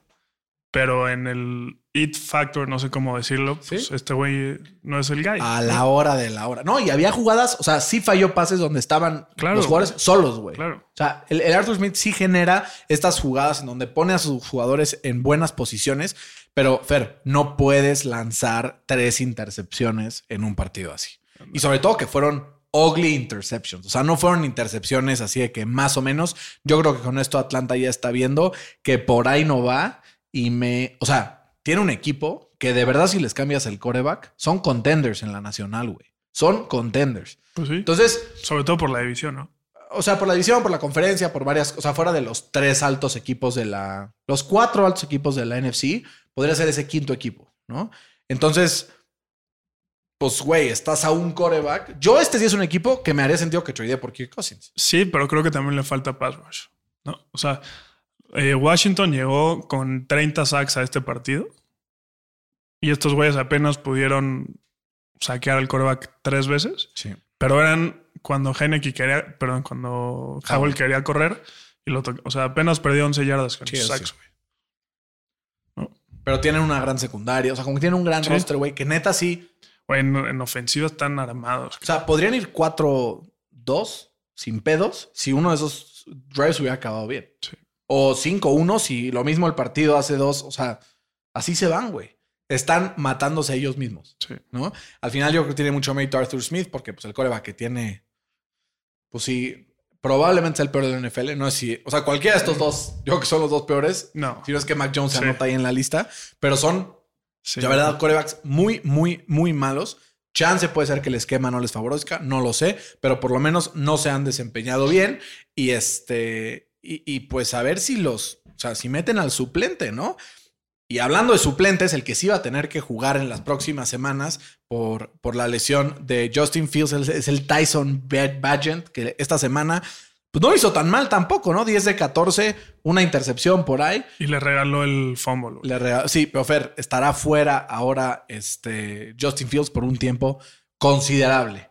pero en el it factor, no sé cómo decirlo, pues ¿Sí? este güey no es el guy. A la hora de la hora. No, y había jugadas, o sea, sí falló pases donde estaban Claro, los jugadores solos, güey. Claro. O sea, el, el Arthur Smith sí genera estas jugadas en donde pone a sus jugadores en buenas posiciones, pero Fer, no puedes lanzar tres intercepciones en un partido así. Y sobre todo que fueron ugly interceptions. O sea, no fueron intercepciones así de que más o menos. Yo creo que con esto Atlanta ya está viendo que por ahí no va y me, o sea, tiene un equipo que de verdad si les cambias el coreback, son contenders en la nacional, güey. Son contenders. Pues sí. Entonces, Sobre todo por la división, ¿no? o sea, por la división, por la conferencia, por varias, o sea, fuera de los tres altos equipos de la, los cuatro altos equipos de la NFC, podría ser ese quinto equipo, ¿no? Entonces, pues, güey, estás a un coreback. Yo este sí es un equipo que me haría sentido que trade por Kirk Cousins. Sí, pero creo que también le falta pass rush. ¿no? O sea, eh, Washington llegó con 30 sacks a este partido y estos güeyes apenas pudieron saquear al coreback tres veces, Sí. pero eran cuando Heineke quería, perdón, cuando Howell Howell. quería correr y lo o sea, apenas perdió 11 yardas con Sí, sacks, güey. Pero tienen una gran secundaria, o sea, como que tienen un gran Sí. roster, güey, que neta sí. Güey, en, en ofensiva están armados. O sea, podrían ir 4-2 sin pedos si uno de esos drives hubiera acabado bien. Sí. O 5-1 si lo mismo el partido hace dos. O sea, así se van, güey. Están matándose ellos mismos, Sí. ¿no? Al final yo creo que tiene mucho mérito Arthur Smith porque pues el coreback que tiene, pues sí, probablemente sea el peor de la NFL. No es si, o sea, cualquiera de estos dos, yo creo que son los dos peores. No. Si no es que Mac Jones se Sí. anota ahí en la lista, pero son Sí. la verdad, corebacks muy, muy, muy malos. Chance puede ser que el esquema no les favorezca, no lo sé, pero por lo menos no se han desempeñado bien. Y este, y, y pues a ver si los, o sea, si meten al suplente, ¿no? Y hablando de suplentes, el que sí va a tener que jugar en las próximas semanas por, por la lesión de Justin Fields es, el Tyson Bagent, que esta semana pues no lo hizo tan mal tampoco, ¿no? 10 de 14, una intercepción por ahí. Y le regaló el fumble. Le rega- sí, pero Fer, estará fuera ahora este Justin Fields por un tiempo considerable.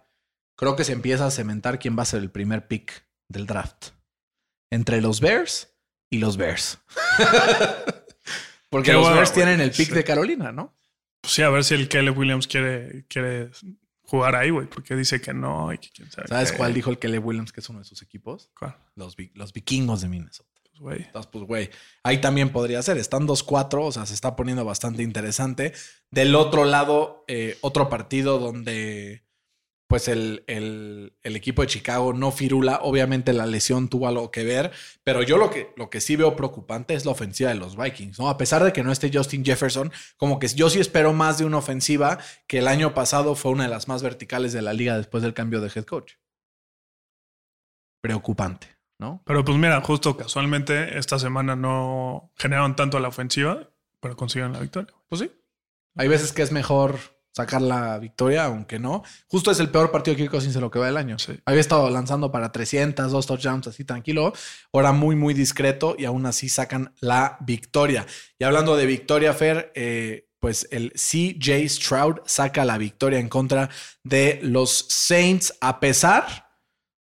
Creo que se empieza a cementar quién va a ser el primer pick del draft. Entre los Bears y los Bears. Porque Qué los Bears tienen el pick Sí. de Carolina, ¿no? Pues sí, a ver si el Kelly Williams quiere, quiere jugar ahí, güey. Porque dice que no y que quién sabe. ¿Sabes qué. cuál dijo el Kelly Williams que es uno de sus equipos? ¿Cuál? Los vikingos de Minnesota. Pues, güey. Entonces, pues, güey, ahí también podría ser. Están 2-4, o sea, se está poniendo bastante interesante. Del otro lado, eh, otro partido donde, pues, el, el- el equipo de Chicago no firula. Obviamente la lesión tuvo algo que ver, pero yo lo que, lo que sí veo preocupante es la ofensiva de los Vikings, ¿no? A pesar de que no esté Justin Jefferson, como que yo sí espero más de una ofensiva que el año pasado fue una de las más verticales de la liga después del cambio de head coach. Preocupante, ¿no? Pero pues mira, justo casualmente esta semana no generaron tanto a la ofensiva, pero consiguieron la victoria. Pues sí. Hay veces que es mejor sacar la victoria, aunque no. Justo es el peor partido de Kirk Cousins en lo que va del año. Sí. Había estado lanzando para 300, dos touchdowns así tranquilo. Ahora muy, muy discreto y aún así sacan la victoria. Y hablando de victoria, Fer, eh, pues el CJ Stroud saca la victoria en contra de los Saints a pesar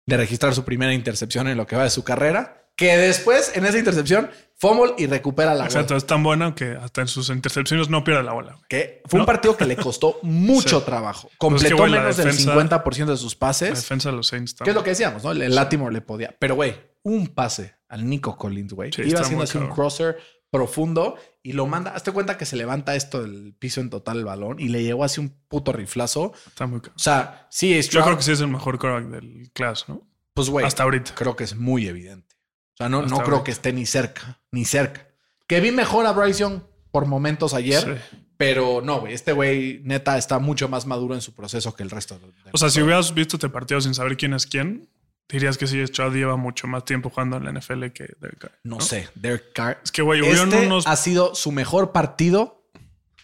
de registrar su primera intercepción en lo que va de su carrera. Que después, en esa intercepción, fumble y recupera la bola. Exacto, es tan bueno que hasta en sus intercepciones no pierde la bola. Que fue un partido que le costó mucho Sí. trabajo. Pues Completó es que, güey, la menos defensa- del 50% de sus La pases. defensa de los Saints Que es lo que decíamos, ¿no? El, el Latimore le podía. Pero, güey, un pase al Nico Collins, güey. Sí, Iba haciendo así un crosser profundo y lo manda. Hazte cuenta que se levanta esto del piso en total el balón y le llegó así un puto riflazo. está muy cabrón. O sea, sí, es Yo creo que sí es el mejor quarterback del class, ¿no? Pues, güey, Hasta ahorita. creo que es muy evidente. O sea, no, Hasta no creo que esté ni cerca, ni cerca. Que vi mejor a Bryce Young por momentos ayer. Sí. Pero no, güey. Este güey, neta, está mucho más maduro en su proceso que el resto. de- de- O sea, si hubieras visto este partido sin saber quién es quién, dirías que sí, Stroud lleva mucho más tiempo jugando en la NFL que Derek Carr. no, sé. Derek Carr. Es que, güey, Este unos. ha sido su mejor partido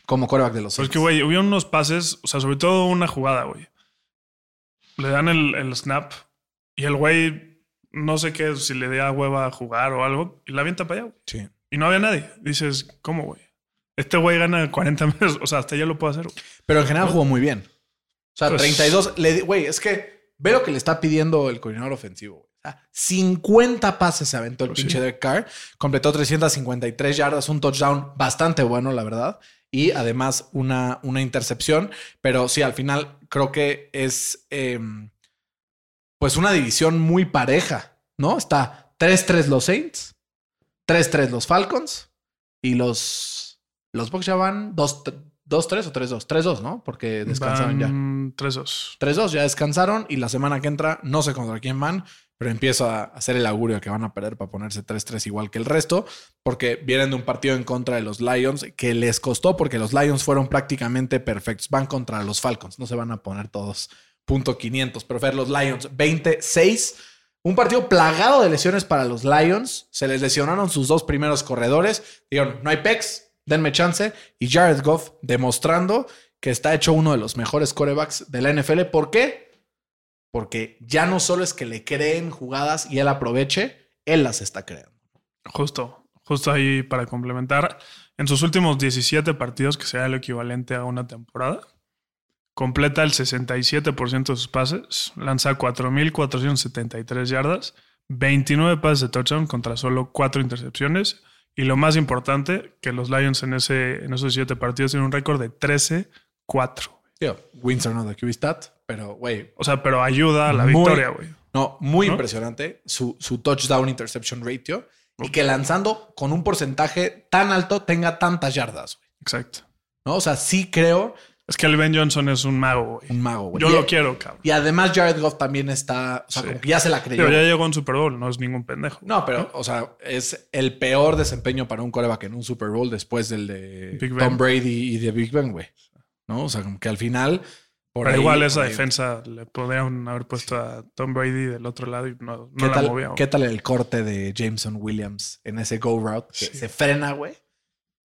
como quarterback de los Pues Saints. que, güey, hubieron unos pases, o sea, sobre todo una jugada, güey. Le dan el, el snap y el güey, no sé qué, si le da hueva a jugar o algo, y la avienta para allá, güey. Sí. Y no había nadie. Dices, ¿cómo, güey? Este güey gana 40 meses, o sea, hasta ya lo puedo hacer. güey. Pero en general jugó muy bien. O sea, Pues- 32. le di- Güey, es que ve lo que le está pidiendo el coordinador ofensivo. güey. O sea, 50 pases se aventó el Pues pinche sí. Derek Carr. Completó 353 yardas, un touchdown bastante bueno, la verdad. Y además una, una intercepción. Pero sí, al final creo que es em, pues una división muy pareja, ¿no? Está 3-3 los Saints, 3-3 los Falcons y los, los Bucks ya van 2-3 o 3-2. 3-2, ¿no? Porque descansaron ya. Van 3-2. 3-2 ya descansaron y la semana que entra no sé contra quién van, pero empiezo a hacer el augurio de que van a perder para ponerse 3-3 igual que el resto, porque vienen de un partido en contra de los Lions que les costó porque los Lions fueron prácticamente perfectos. Van contra los Falcons, no se van a poner todos punto 500, pero ver los Lions 26. Un partido plagado de lesiones para los Lions. Se les lesionaron sus dos primeros corredores. Dijeron, no hay pecs, denme chance. Y Jared Goff demostrando que está hecho uno de los mejores corebacks de la NFL. ¿Por qué? Porque ya no solo es que le creen jugadas y él aproveche, él las está creando. Justo, justo ahí para complementar. En sus últimos 17 partidos, que sea lo equivalente a una temporada, completa el 67% de sus pases, lanza 4.473 yardas, 29 pases de touchdown contra solo 4 intercepciones. Y lo más importante, que los Lions en, ese, en esos 17 partidos tienen un récord de 13-4. Tío, wins are not the QB stat, pero güey, O sea, pero ayuda a la Muy- victoria, güey. no, muy ¿No? impresionante su, su touchdown interception ratio. y que lanzando con un porcentaje tan alto tenga tantas yardas, güey. Exacto. ¿No? O sea, sí creo Es que el Ben Johnson es un mago, güey. un mago, güey. Yo Y- lo quiero, cabrón. Y además Jared Goff también está, o sea, Sí. como que ya se la creyó. Pero ya llegó en Super Bowl, no es ningún pendejo. No, pero, o sea, es el peor desempeño para un coreback en un Super Bowl después del de Big Tom Ben. Brady y de Big Ben, güey. ¿No? O sea, como que al final. por Pero ahí- igual esa ahí- defensa le podrían haber puesto a Tom Brady del otro lado y no, no ¿Qué la tal, movía. ¿Qué tal el corte de Jameson Williams en ese go route? Que Sí. se frena, güey.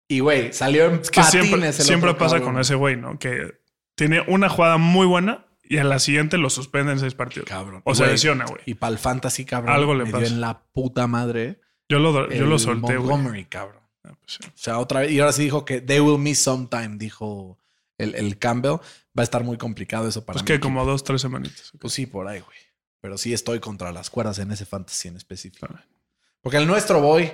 Y, güey, salió en Es que siempre, patines el siempre otro pasa cabrón. con ese güey, ¿no? Que tiene una jugada muy buena y a la siguiente lo suspenden seis partidos. Cabrón. O se lesiona, güey. Y para el fantasy, cabrón. Algo le me dio pasa. en la puta madre. Yo lo, yo lo solté, güey. Montgomery, cabrón. Ah, pues sí. O sea, otra vez. Y ahora sí dijo que they will miss sometime, dijo el, el Campbell. Va a estar muy complicado eso para Pues mi que como dos, tres semanitas. Pues sí, por ahí, güey. Pero sí estoy contra las cuerdas en ese fantasy en específico. Porque el nuestro voy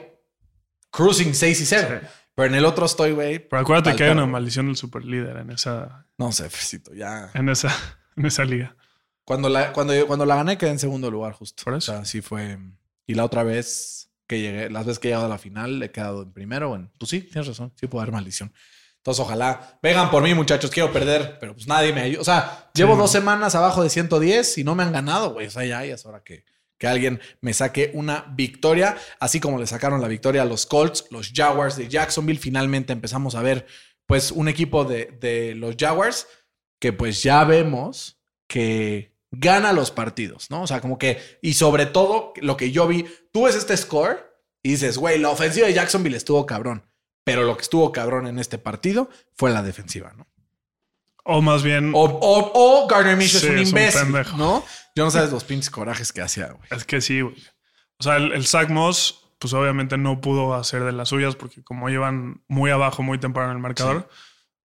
cruising 6 y 0. Sí. Pero en el otro estoy, güey. Pero acuérdate que hay una maldición del super líder en esa, No sé, Fresito, ya. en esa, en esa liga. Cuando la, cuando, cuando la gané quedé en segundo lugar justo. Por eso. O sea, sí fue. Y la otra vez que llegué, las veces que he llegado a la final, he quedado en primero. Bueno, pues sí, tienes razón. Sí puede haber maldición. Entonces, ojalá. Vengan por mí, muchachos. Quiero perder, pero pues nadie me ayuda. O sea, llevo dos semanas abajo de 110 y no me han ganado, güey. O sea, ya, ya es hora que, que alguien me saque una victoria. Así como le sacaron la victoria a los Colts, los Jaguars de Jacksonville. Finalmente empezamos a ver, pues, un equipo de, de los Jaguars que, pues, ya vemos que gana los partidos, ¿no? O sea, como que, y sobre todo, lo que yo vi, tú ves este score y dices, güey, la ofensiva de Jacksonville estuvo cabrón. Pero lo que estuvo cabrón en este partido fue la defensiva, ¿no? O más bien, O, o, o Gardner Minshew Sí, es un es un imbécil. ¿no? Yo no sabes los pinches corajes que hacía, güey. es que sí, güey. O sea, el, el Zach Moss, pues obviamente no pudo hacer de las suyas porque como llevan muy abajo, muy temprano en el marcador,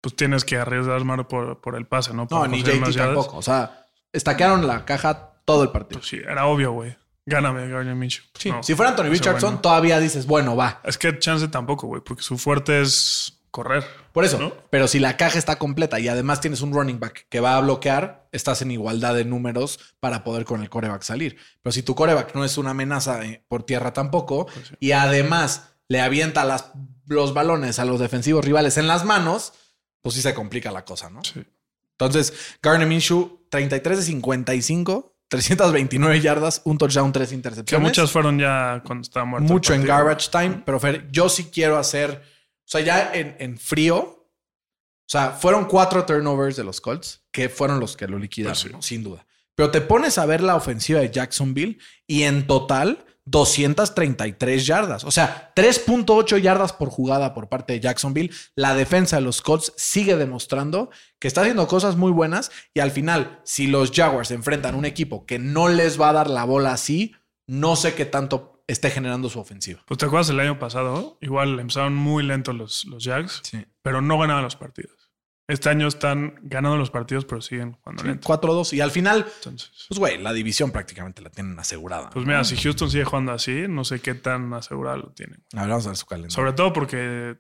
pues tienes que arriesgar más por, por el pase, ¿no? No, ni JT tampoco. O sea, estaquearon la caja todo el partido. Pues sí, era obvio, güey. Gáname, Gardner Minshew. Sí. No, si fuera Anthony Richardson, todavía dices, bueno, va. Es que chance tampoco, güey, porque su fuerte es correr. Por eso. ¿no? Pero si la caja está completa y además tienes un running back que va a bloquear, estás en igualdad de números para poder con el coreback salir. Pero si tu coreback no es una amenaza eh, por tierra tampoco, Pues sí. y además le avienta las, los balones a los defensivos rivales en las manos, pues sí se complica la cosa, ¿no? Sí. Entonces, Garner Minshew, 33 de 55, 329 yardas, un touchdown, tres Que intercepciones. muchas fueron ya cuando estaba muerto. mucho en garbage time, pero Fer, yo sí quiero hacer, o sea, ya en, en frío, o sea, fueron cuatro turnovers de los Colts, que fueron los que lo liquidaron, Pues sí. ¿no? sin duda. Pero te pones a ver la ofensiva de Jacksonville y en total 233 yardas. O sea, 3.8 yardas por jugada por parte de Jacksonville. La defensa de los Colts sigue demostrando que está haciendo cosas muy buenas y al final, si los Jaguars enfrentan un equipo que no les va a dar la bola así, no sé qué tanto esté generando su ofensiva. Pues te acuerdas el año pasado, igual empezaron muy lentos los, los Jags, Sí. pero no ganaban los partidos. Este año están ganando los partidos, pero siguen jugando lento. 4-2 y al final, Entonces, pues güey, la división prácticamente la tienen asegurada. pues ¿no? mira, si Houston sigue jugando así, no sé qué tan asegurado lo tienen. A ver, vamos a ver su calendario. Sobre todo porque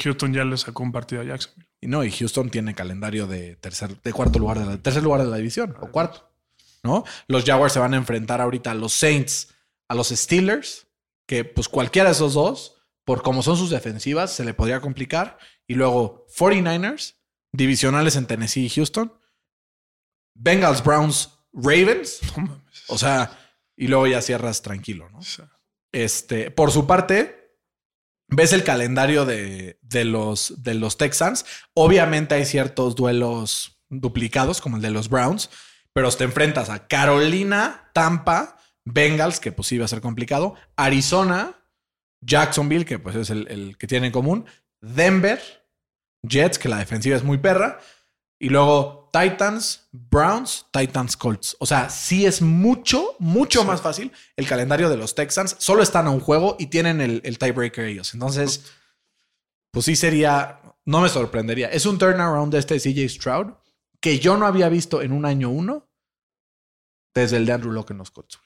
Houston ya le sacó un partido a Jacksonville. Y no, y Houston tiene calendario de tercer, de cuarto lugar de la, tercer lugar de la división, o cuarto. ¿No? Los Jaguars se van a enfrentar ahorita a los Saints, a los Steelers, que pues cualquiera de esos dos, por como son sus defensivas, se le podría complicar. Y luego 49ers, divisionales en Tennessee y Houston. Bengals, Browns, Ravens. O sea, y luego ya cierras tranquilo, ¿no? Este, por su parte, ves el calendario de, de los, de los Texans. Obviamente hay ciertos duelos duplicados, como el de los Browns, pero te enfrentas a Carolina, Tampa, Bengals, que pues sí va a ser complicado, Arizona, Jacksonville, que pues es el, el que tiene en común, Denver, Jets, que la defensiva es muy perra, y luego Titans, Browns, Titans, Colts. O sea, sí es mucho, mucho Sí. más fácil el calendario de los Texans. Solo están a un juego y tienen el, el tiebreaker ellos. Entonces, pues sí sería, no me sorprendería. Es un turnaround de este CJ Stroud que yo no había visto en un año uno desde el de Andrew Locke en los Colts.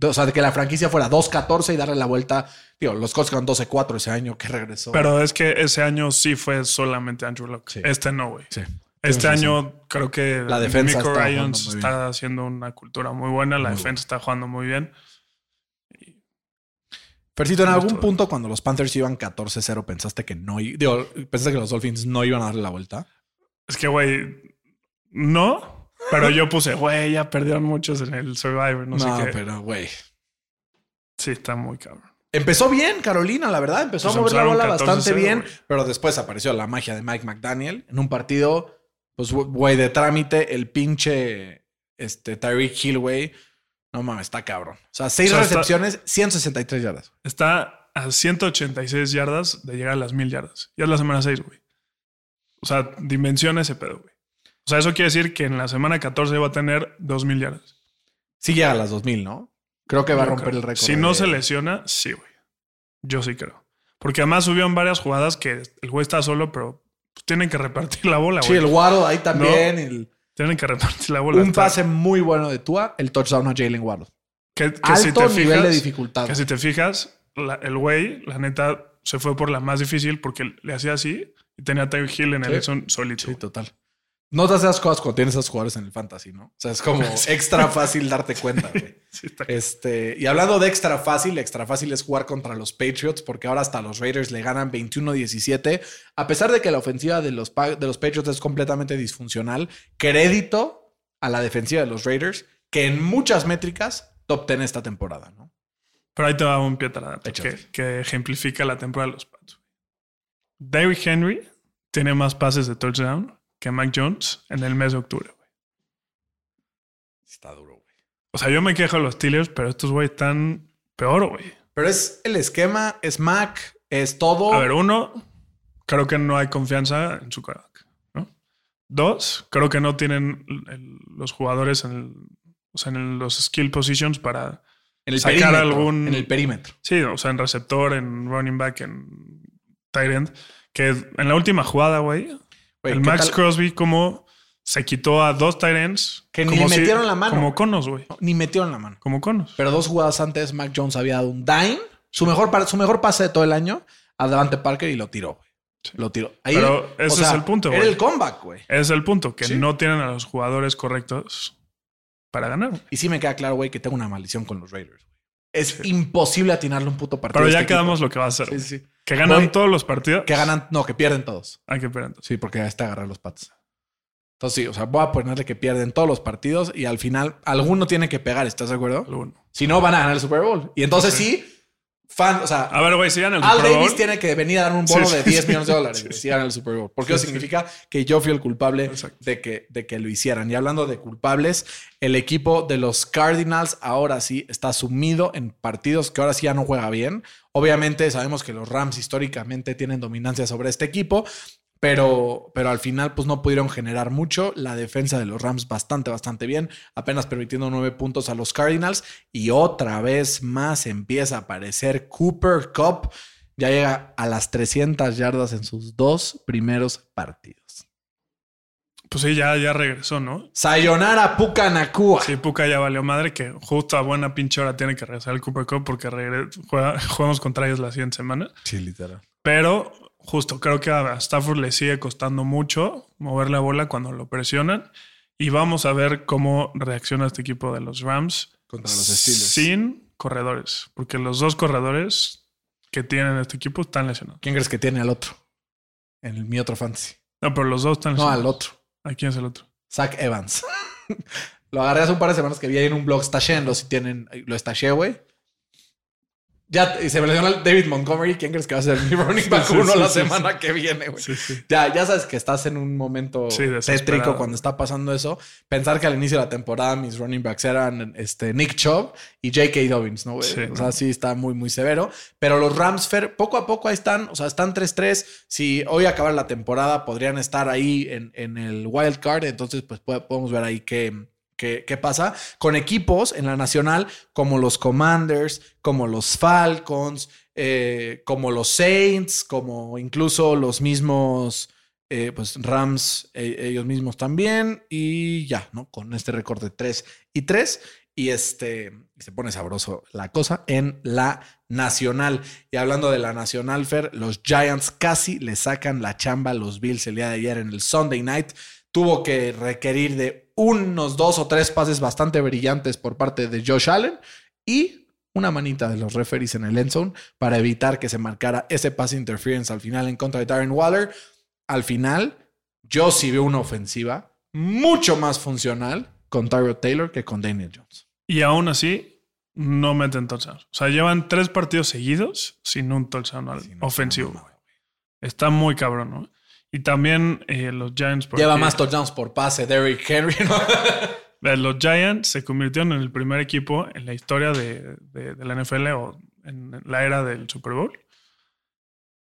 O sea, de que la franquicia fuera 2-14 y darle la vuelta. Digo, los Colts quedaron 12-4 ese año que regresó. pero es que ese año sí fue solamente Andrew Locke. Sí. Este no, güey. sí. Este año creo que La defensa está Ryans haciendo una cultura muy buena. La Muy defensa está jugando muy bien. Fercito, ¿en algún punto cuando los Panthers iban 14-0 pensaste que no digo, pensaste que los Dolphins no iban a darle la vuelta? Es que, güey, no. Pero yo puse, güey, ya perdieron muchos en el Survivor. No, No, sé qué. pero güey. Sí, está muy cabrón. Empezó bien Carolina, la verdad. Empezó Pues a mover la bola bastante 14-0, bien, pero después apareció la magia de Mike McDaniel en un partido, pues, güey, de trámite, el pinche este, Tyreek Hill, güey. No mames, está cabrón. O sea, seis O sea, está- recepciones, 163 yardas. Está a 186 yardas de llegar a las 1000 yardas. Ya es la semana 6, güey. O sea, dimensiona ese pedo, güey. O sea, eso quiere decir que en la semana 14 va a tener 2000 yardas. Sí llega a las 2000, ¿no? Creo que va a romper creo. el récord. Si no de- se lesiona, sí, güey. Yo sí creo. Porque además subió en varias jugadas que el güey está solo, pero pues, tienen que repartir la bola, Sí, güey. el Waddle ahí también. el- Tienen que repartir la bola. un pase muy bueno de Tua, el touchdown a Jalen Waddle. que, que Alto si te nivel de fijas- dificultad. Que si te fijas, la- el güey, la neta, se fue por la más difícil porque le hacía así y tenía a Hill en el Sí. Edson solito. Sí, total. No te haces esas cosas cuando tienes esos jugadores en el fantasy, ¿no? O sea, es como extra fácil darte cuenta, güey. Sí, está- Este, y hablando de extra fácil, extra fácil es jugar contra los Patriots, porque ahora hasta los Raiders le ganan 21-17. A pesar de que la ofensiva de los, de los Patriots es completamente disfuncional, crédito a la defensiva de los Raiders, que en muchas métricas top 10 esta temporada, ¿no? Pero ahí te va un pie que, que ejemplifica la temporada de los Pats. Derrick Henry tiene más pases de touchdown que Mac Jones en el mes de octubre. güey. Está duro, güey. O sea, yo me quejo de los Steelers, pero estos güey están peor, güey. Pero es el esquema, es Mac, es todo. A ver, uno, creo que no hay confianza en su quarterback. ¿no? Dos, creo que no tienen el- los jugadores en, el- o sea, en los skill positions para. en el sacar algún- En el perímetro. Sí, o sea, en receptor, en running back, en tight end. Que en la última jugada, güey, El ¿qué Max tal? Crosby, como se quitó a dos ends. Que ni le metieron la mano, Como conos, güey. Ni metió en la mano. Como conos. Pero dos jugadas antes, Mac Jones había dado un dime, su mejor, su mejor pase de todo el año, a Davante Parker y lo tiró, güey. Lo tiró. Ahí, Pero ese es el punto, Era güey. el comeback, güey. Es el punto, que Sí. no tienen a los jugadores correctos para ganar. Y sí me queda claro, güey, que tengo una maldición con los Raiders. Es imposible atinarle un puto partido. Pero ya este quedamos equipo. lo que va a hacer. Sí, sí, sí. Que ganan todos los partidos. Que ganan, no, que pierden todos. Hay que perder. Sí, porque ya está agarrar los patos. Entonces sí, o sea, voy a ponerle que pierden todos los partidos y al final alguno tiene que pegar, ¿estás de acuerdo? Alguno. Si no, van a ganar el Super Bowl. Y entonces sí, fan, o sea, A ver, güey, si ganan el Al Super Bowl, Davis tiene que venir a dar un bono Sí, de sí, 10 sí. millones de dólares Sí, si ganan el Super Bowl. Porque eso significa que yo fui el culpable Exacto. de que, de que lo hicieran. Y hablando de culpables, el equipo de los Cardinals ahora sí está sumido en partidos que ahora sí ya no juega bien. Obviamente sabemos que los Rams históricamente tienen dominancia sobre este equipo. Pero, pero al final, pues no pudieron generar mucho. La defensa de los Rams bastante, bastante bien. Apenas permitiendo nueve puntos a los Cardinals. Y otra vez más empieza a aparecer Cooper Cup. Ya llega a las 300 yardas en sus dos primeros partidos. pues sí, ya, ya regresó, ¿no? Sayonara Puka Nakua. Sí, Puka ya valió madre que justo a buena pinche hora tiene que regresar el Cooper Cup porque juega- jugamos contra ellos la siguiente semana. Sí, literal. Pero justo creo que a Stafford le sigue costando mucho mover la bola cuando lo presionan. Y vamos a ver cómo reacciona este equipo de los Rams Contra los Steelers. sin corredores. Porque los dos corredores que tienen este equipo están lesionados. ¿Quién crees que tiene al otro? En el, mi otro fantasy. No, pero los dos están No, lesionados. al otro. ¿A quién es el otro? Zach Evans. lo agarré hace un par de semanas que vi ahí en un blog. Stashenlo si tienen. Lo estaché, güey. Ya, y se me lesionó el David Montgomery. ¿Quién crees que va a ser mi running back Sí, uno sí, la sí, semana que viene, güey? Ya, ya sabes que estás en un momento tétrico cuando está pasando eso. Pensar que al inicio de la temporada mis running backs eran este, Nick Chubb y J.K. Dobbins, ¿no? güey? O sea, no. sí está muy, muy severo. Pero los Rams, Fer, poco a poco ahí están. O sea, están 3-3. Si hoy acaba la temporada, podrían estar ahí en, en el wild card. Entonces, pues po- podemos ver ahí qué, qué, pasa. Con equipos en la nacional como los Commanders, como los Falcons, eh, como los Saints, como incluso los mismos eh, pues Rams, eh, ellos mismos también. Y ya, ¿no? Con este récord de 3 y 3. Y este se pone sabroso la cosa en la nacional. Y hablando de la nacional, Fer, los Giants casi le sacan la chamba a los Bills el día de ayer en el Sunday night. Tuvo que requerir de unos dos o tres pases bastante brillantes por parte de Josh Allen y una manita de los referees en el end zone para evitar que se marcara ese pass interference al final en contra de Darren Waller. Al final, yo sí veo una ofensiva mucho más funcional con Tyrod Taylor que con Daniel Jones. Y aún así, no meten touchdown. O sea, llevan tres partidos seguidos sin un touchdown al- Sí, no, ofensivo. Está muy cabrón, ¿no? Y también eh, los Giants. por Lleva más touchdowns por pase Derrick Henry. ¿no? Eh, Los Giants se convirtieron en el primer equipo en la historia de, de- de la NFL o en la era del Super Bowl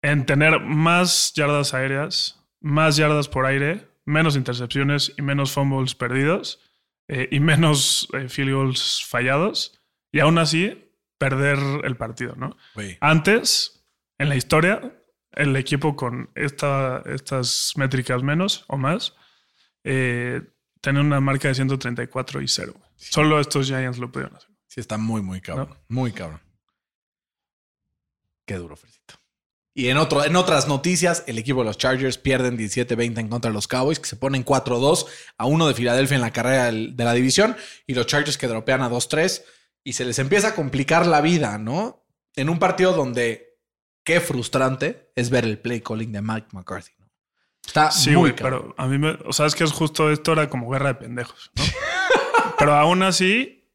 en tener más yardas aéreas, más yardas por aire, menos intercepciones y menos fumbles perdidos eh, y menos eh, field goals fallados y aún así perder el partido, ¿no? Antes, en la historia, el equipo con esta, estas métricas menos o más eh, tenía una marca de 134 y 0. Solo estos Giants lo pudieron hacer. Sí, está muy, muy cabrón. ¿No? Muy cabrón. Qué duro, Fercito. Y en, otro, en otras noticias, el equipo de los Chargers pierden 17-20 en contra de los Cowboys, que se ponen 4-2 a 1 de Filadelfia en la carrera de la división, y los Chargers que dropean a 2-3, y se les empieza a complicar la vida, ¿no? En un partido donde qué frustrante es ver el play calling de Mike McCarthy, ¿no? Está Sí, muy cabrón. pero a mí me. O sea, es que es justo esto era como guerra de pendejos, ¿no? pero aún así,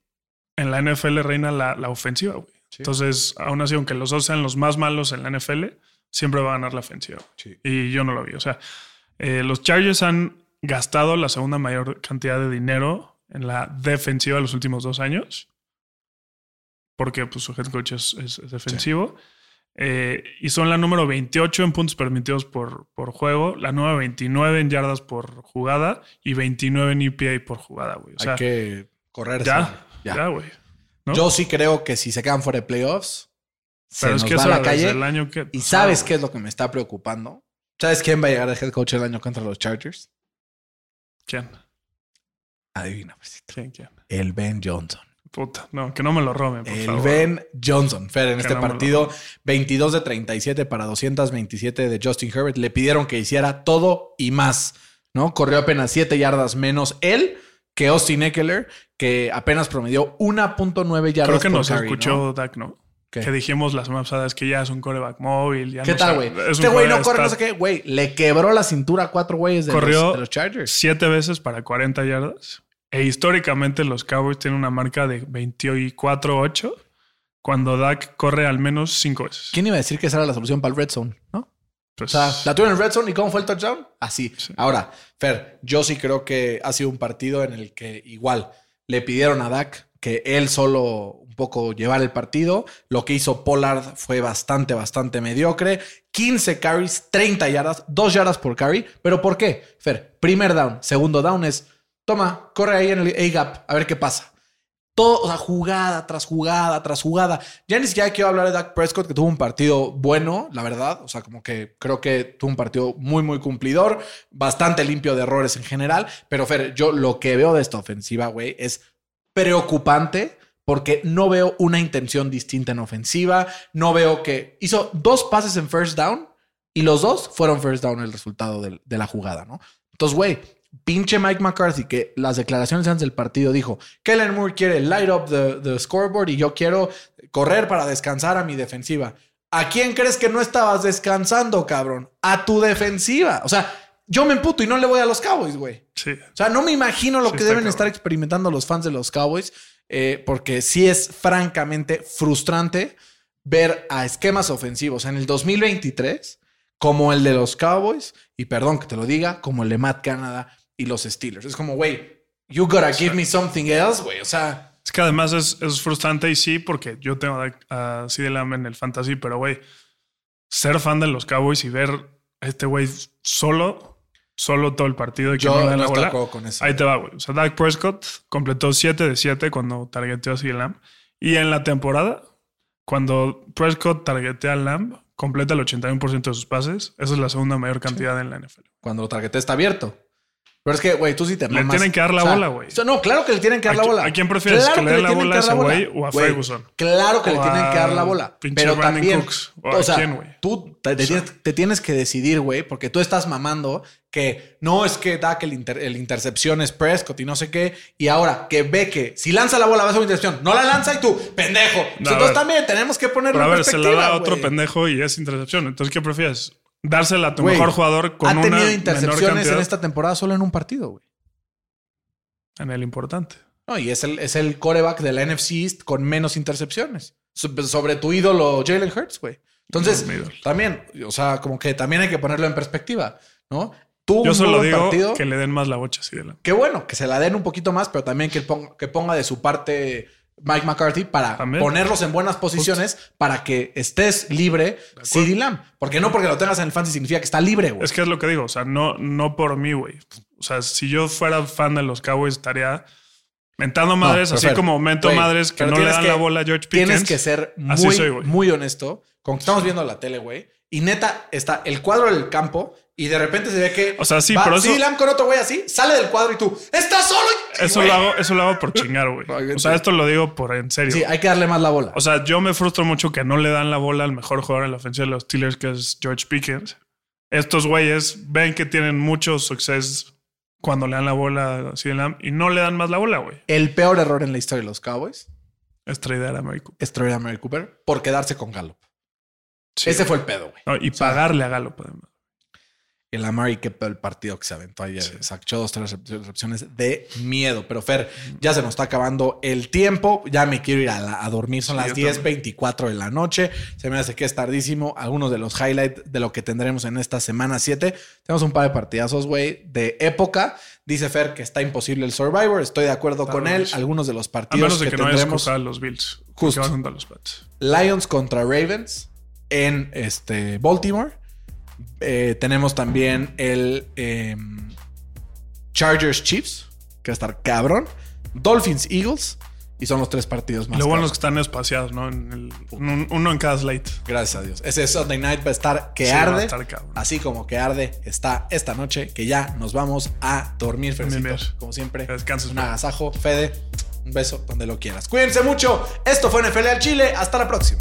en la NFL reina la, la ofensiva, güey. Entonces, aún así, aunque los dos sean los más malos en la NFL, siempre va a ganar la ofensiva. Sí. Y yo no lo vi. O sea, eh, los Chargers han gastado la segunda mayor cantidad de dinero en la defensiva de los últimos dos años. Porque pues, su head coach es, es- es defensivo. Eh, y son la número 28 en puntos permitidos por, por juego, la número 29 en yardas por jugada y 29 en EPA por jugada, güey. O sea, Hay que correr. ya, ya, güey. ¿no? Yo sí creo que si se quedan fuera de playoffs, se es nos que va a la calle. el año que. ¿Y sabes qué es lo que me está preocupando? ¿Sabes quién va a llegar de head coach el año contra los Chargers? ¿Quién? Adivina, Fercito. ¿Quién? ¿Quién? El Ben Johnson. Puta, no, que no me lo roben, por El favor. Ben Johnson. Fer, en Que este no partido, roben. 22 de 37 para 227 de Justin Herbert. Le pidieron que hiciera todo y más, ¿no? Corrió apenas 7 yardas menos él que Austin Eckler, que apenas promedió 1.9 yardas Creo que por nos carry, escuchó ¿no? Dak, ¿no? ¿Qué? Que dijimos las semana pasadas que ya es un coreback móvil. ya ¿Qué no tal, güey? es Este güey no corre, no sé qué. Güey, le quebró la cintura a cuatro güeyes de, de los Chargers. siete veces para 40 yardas. E históricamente los Cowboys tienen una marca de 24-8 cuando Dak corre al menos cinco veces. ¿Quién iba a decir que esa era la solución para el Red Zone? ¿No? Pues, O sea, la tuvieron en Red Zone y ¿cómo fue el touchdown? Así. Sí. Ahora, Fer, yo sí creo que ha sido un partido en el que igual le pidieron a Dak que él solo un poco llevara el partido. Lo que hizo Pollard fue bastante, bastante mediocre. 15 carries, 30 yardas, 2 yardas por carry. ¿Pero por qué? Fer, primer down, segundo down es, toma, corre ahí en el A-gap, a ver qué pasa. Todo, o sea, jugada tras jugada tras jugada. Ya ni siquiera quiero hablar de Dak Prescott, que tuvo un partido bueno, la verdad. O sea, como que creo que tuvo un partido muy, muy cumplidor, bastante limpio de errores en general. Pero, Fer, yo lo que veo de esta ofensiva, güey, es preocupante porque no veo una intención distinta en ofensiva. No veo que hizo dos pases en first down y los dos fueron first down el resultado del- de, la jugada, ¿no? Entonces, güey, pinche Mike McCarthy, que las declaraciones antes del partido dijo, Kellen Moore quiere light up the, the scoreboard y yo quiero correr para descansar a mi defensiva. ¿A quién crees que no estabas descansando, cabrón? A tu defensiva. O sea, yo me emputo y no le voy a los Cowboys, güey. sí. O sea, no me imagino lo Sí, que deben cabrón. estar experimentando los fans de los Cowboys, eh, porque sí es francamente frustrante ver a esquemas ofensivos en el 2023 como el de los Cowboys, y perdón que te lo diga, como el de Matt Canada y los Steelers. Es como, güey, you gotta give me something else, güey. O sea, Es que además es, es frustrante y sí, porque yo tengo a, CeeDee Lamb en el fantasy, pero güey, ser fan de los Cowboys y ver a este güey solo, solo todo el partido y que yo no no, la bola. con eso. Ahí te va, güey. O sea, Dak Prescott completó 7 de 7 cuando targeteó a CeeDee Lamb. Y en la temporada, cuando Prescott targetea a Lamb, completa el 81% de sus pases. Esa es la segunda mayor cantidad en la NFL. Cuando lo targeté está abierto. Pero es que, güey, tú sí te Le mamas. tienen que dar la O sea, bola, güey. sea, No, claro que le tienen que dar ¿A la bola. a quién prefieres? ¿Que le den la bola que a ese güey o a Ferguson? Claro que le O tienen que dar la a bola. Pero Brandon también, Cooks, o o a sea, quién, tú te, te tienes, te tienes que decidir, güey, porque tú estás mamando que no es que da que el, inter- el intercepción es Prescott y no sé qué, y ahora que ve que si lanza la bola va a ser una intercepción, no la lanza y tú, pendejo. No, a Entonces también tenemos que ponerlo Pero a en ver, se la perspectiva, da a otro pendejo y es intercepción. Entonces, ¿qué prefieres? Dársela a tu mejor jugador con ha tenido intercepciones en esta temporada solo en un partido, güey. en el importante. No, y es el, es el coreback de la NFC East con menos intercepciones. So- Sobre tu ídolo Jalen Hurts, güey. Entonces, No, también, o sea, como que también hay que ponerlo en perspectiva, ¿no? Tuvo Yo solo digo partido. que le den más la bocha así de la. Qué bueno, que se la den un poquito más, pero también que ponga, que ponga de su parte Mike McCarthy para También. ponerlos en buenas posiciones para que estés libre CD Lamb. Porque no porque lo tengas en el fantasy significa que está libre, güey. Es que es lo que digo. O sea, no, no por mí, güey. O sea, si yo fuera fan de los Cowboys, estaría mentando madres, así como mento madres que no le dan que- la bola a George Pickens. Tienes que ser muy, soy, muy honesto con que estamos viendo la tele, güey. Y neta, está el cuadro del campo y de repente se ve que. O sea, sí, va pero eso- CD Lamb con otro güey así, sale del cuadro y tú, ¡estás solo! y- Eso güey. lo, hago, eso lo hago por chingar, güey. O sea, esto lo digo por en serio. Sí, hay que darle más la bola. O sea, yo me frustro mucho que no le dan la bola al mejor jugador en la ofensiva de los Steelers, que es George Pickens. Estos güeyes ven que tienen mucho suceso cuando le dan la bola a Lamb y no le dan más la bola, güey. el peor error en la historia de los Cowboys Es tradear a Mary Cooper. es traer a Mary Cooper por quedarse con Gallup. Sí, Ese güey. fue el pedo, güey. No, y sea, pagarle a Gallup, además. El Amari que el partido que se aventó ayer. Sacó dos, tres recepciones de miedo. Pero Fer, ya se nos está acabando el tiempo. Ya me quiero ir a, la- a dormir. Son Sí, las yo 10.24 de la noche. Se me hace que es tardísimo. Algunos de los highlights de lo que tendremos en esta semana 7. Tenemos un par de partidazos, güey, de época. Dice Fer que está imposible el Survivor. Estoy de acuerdo Está con él. Algunos de los A partidos menos de que, que, no a tendremos. a los Bills. Justo. Que van los. Lions contra Ravens en este Baltimore. Eh, tenemos también el em, Chargers Chiefs, que va a estar cabrón. Dolphins Eagles. Y son los tres partidos más. Lo bueno es que están espaciados, ¿no? En el- un- uno en cada slate. Gracias a Dios. Ese Sunday night va a estar que Sí, va a arde. estar cabrón. Así como que arde está esta noche, que ya nos vamos a dormir, Fercito. Como siempre. Descanses, Un Fer. agasajo, Fede. Un beso donde lo quieras. Cuídense mucho. Esto fue NFL al Chile. Hasta la próxima.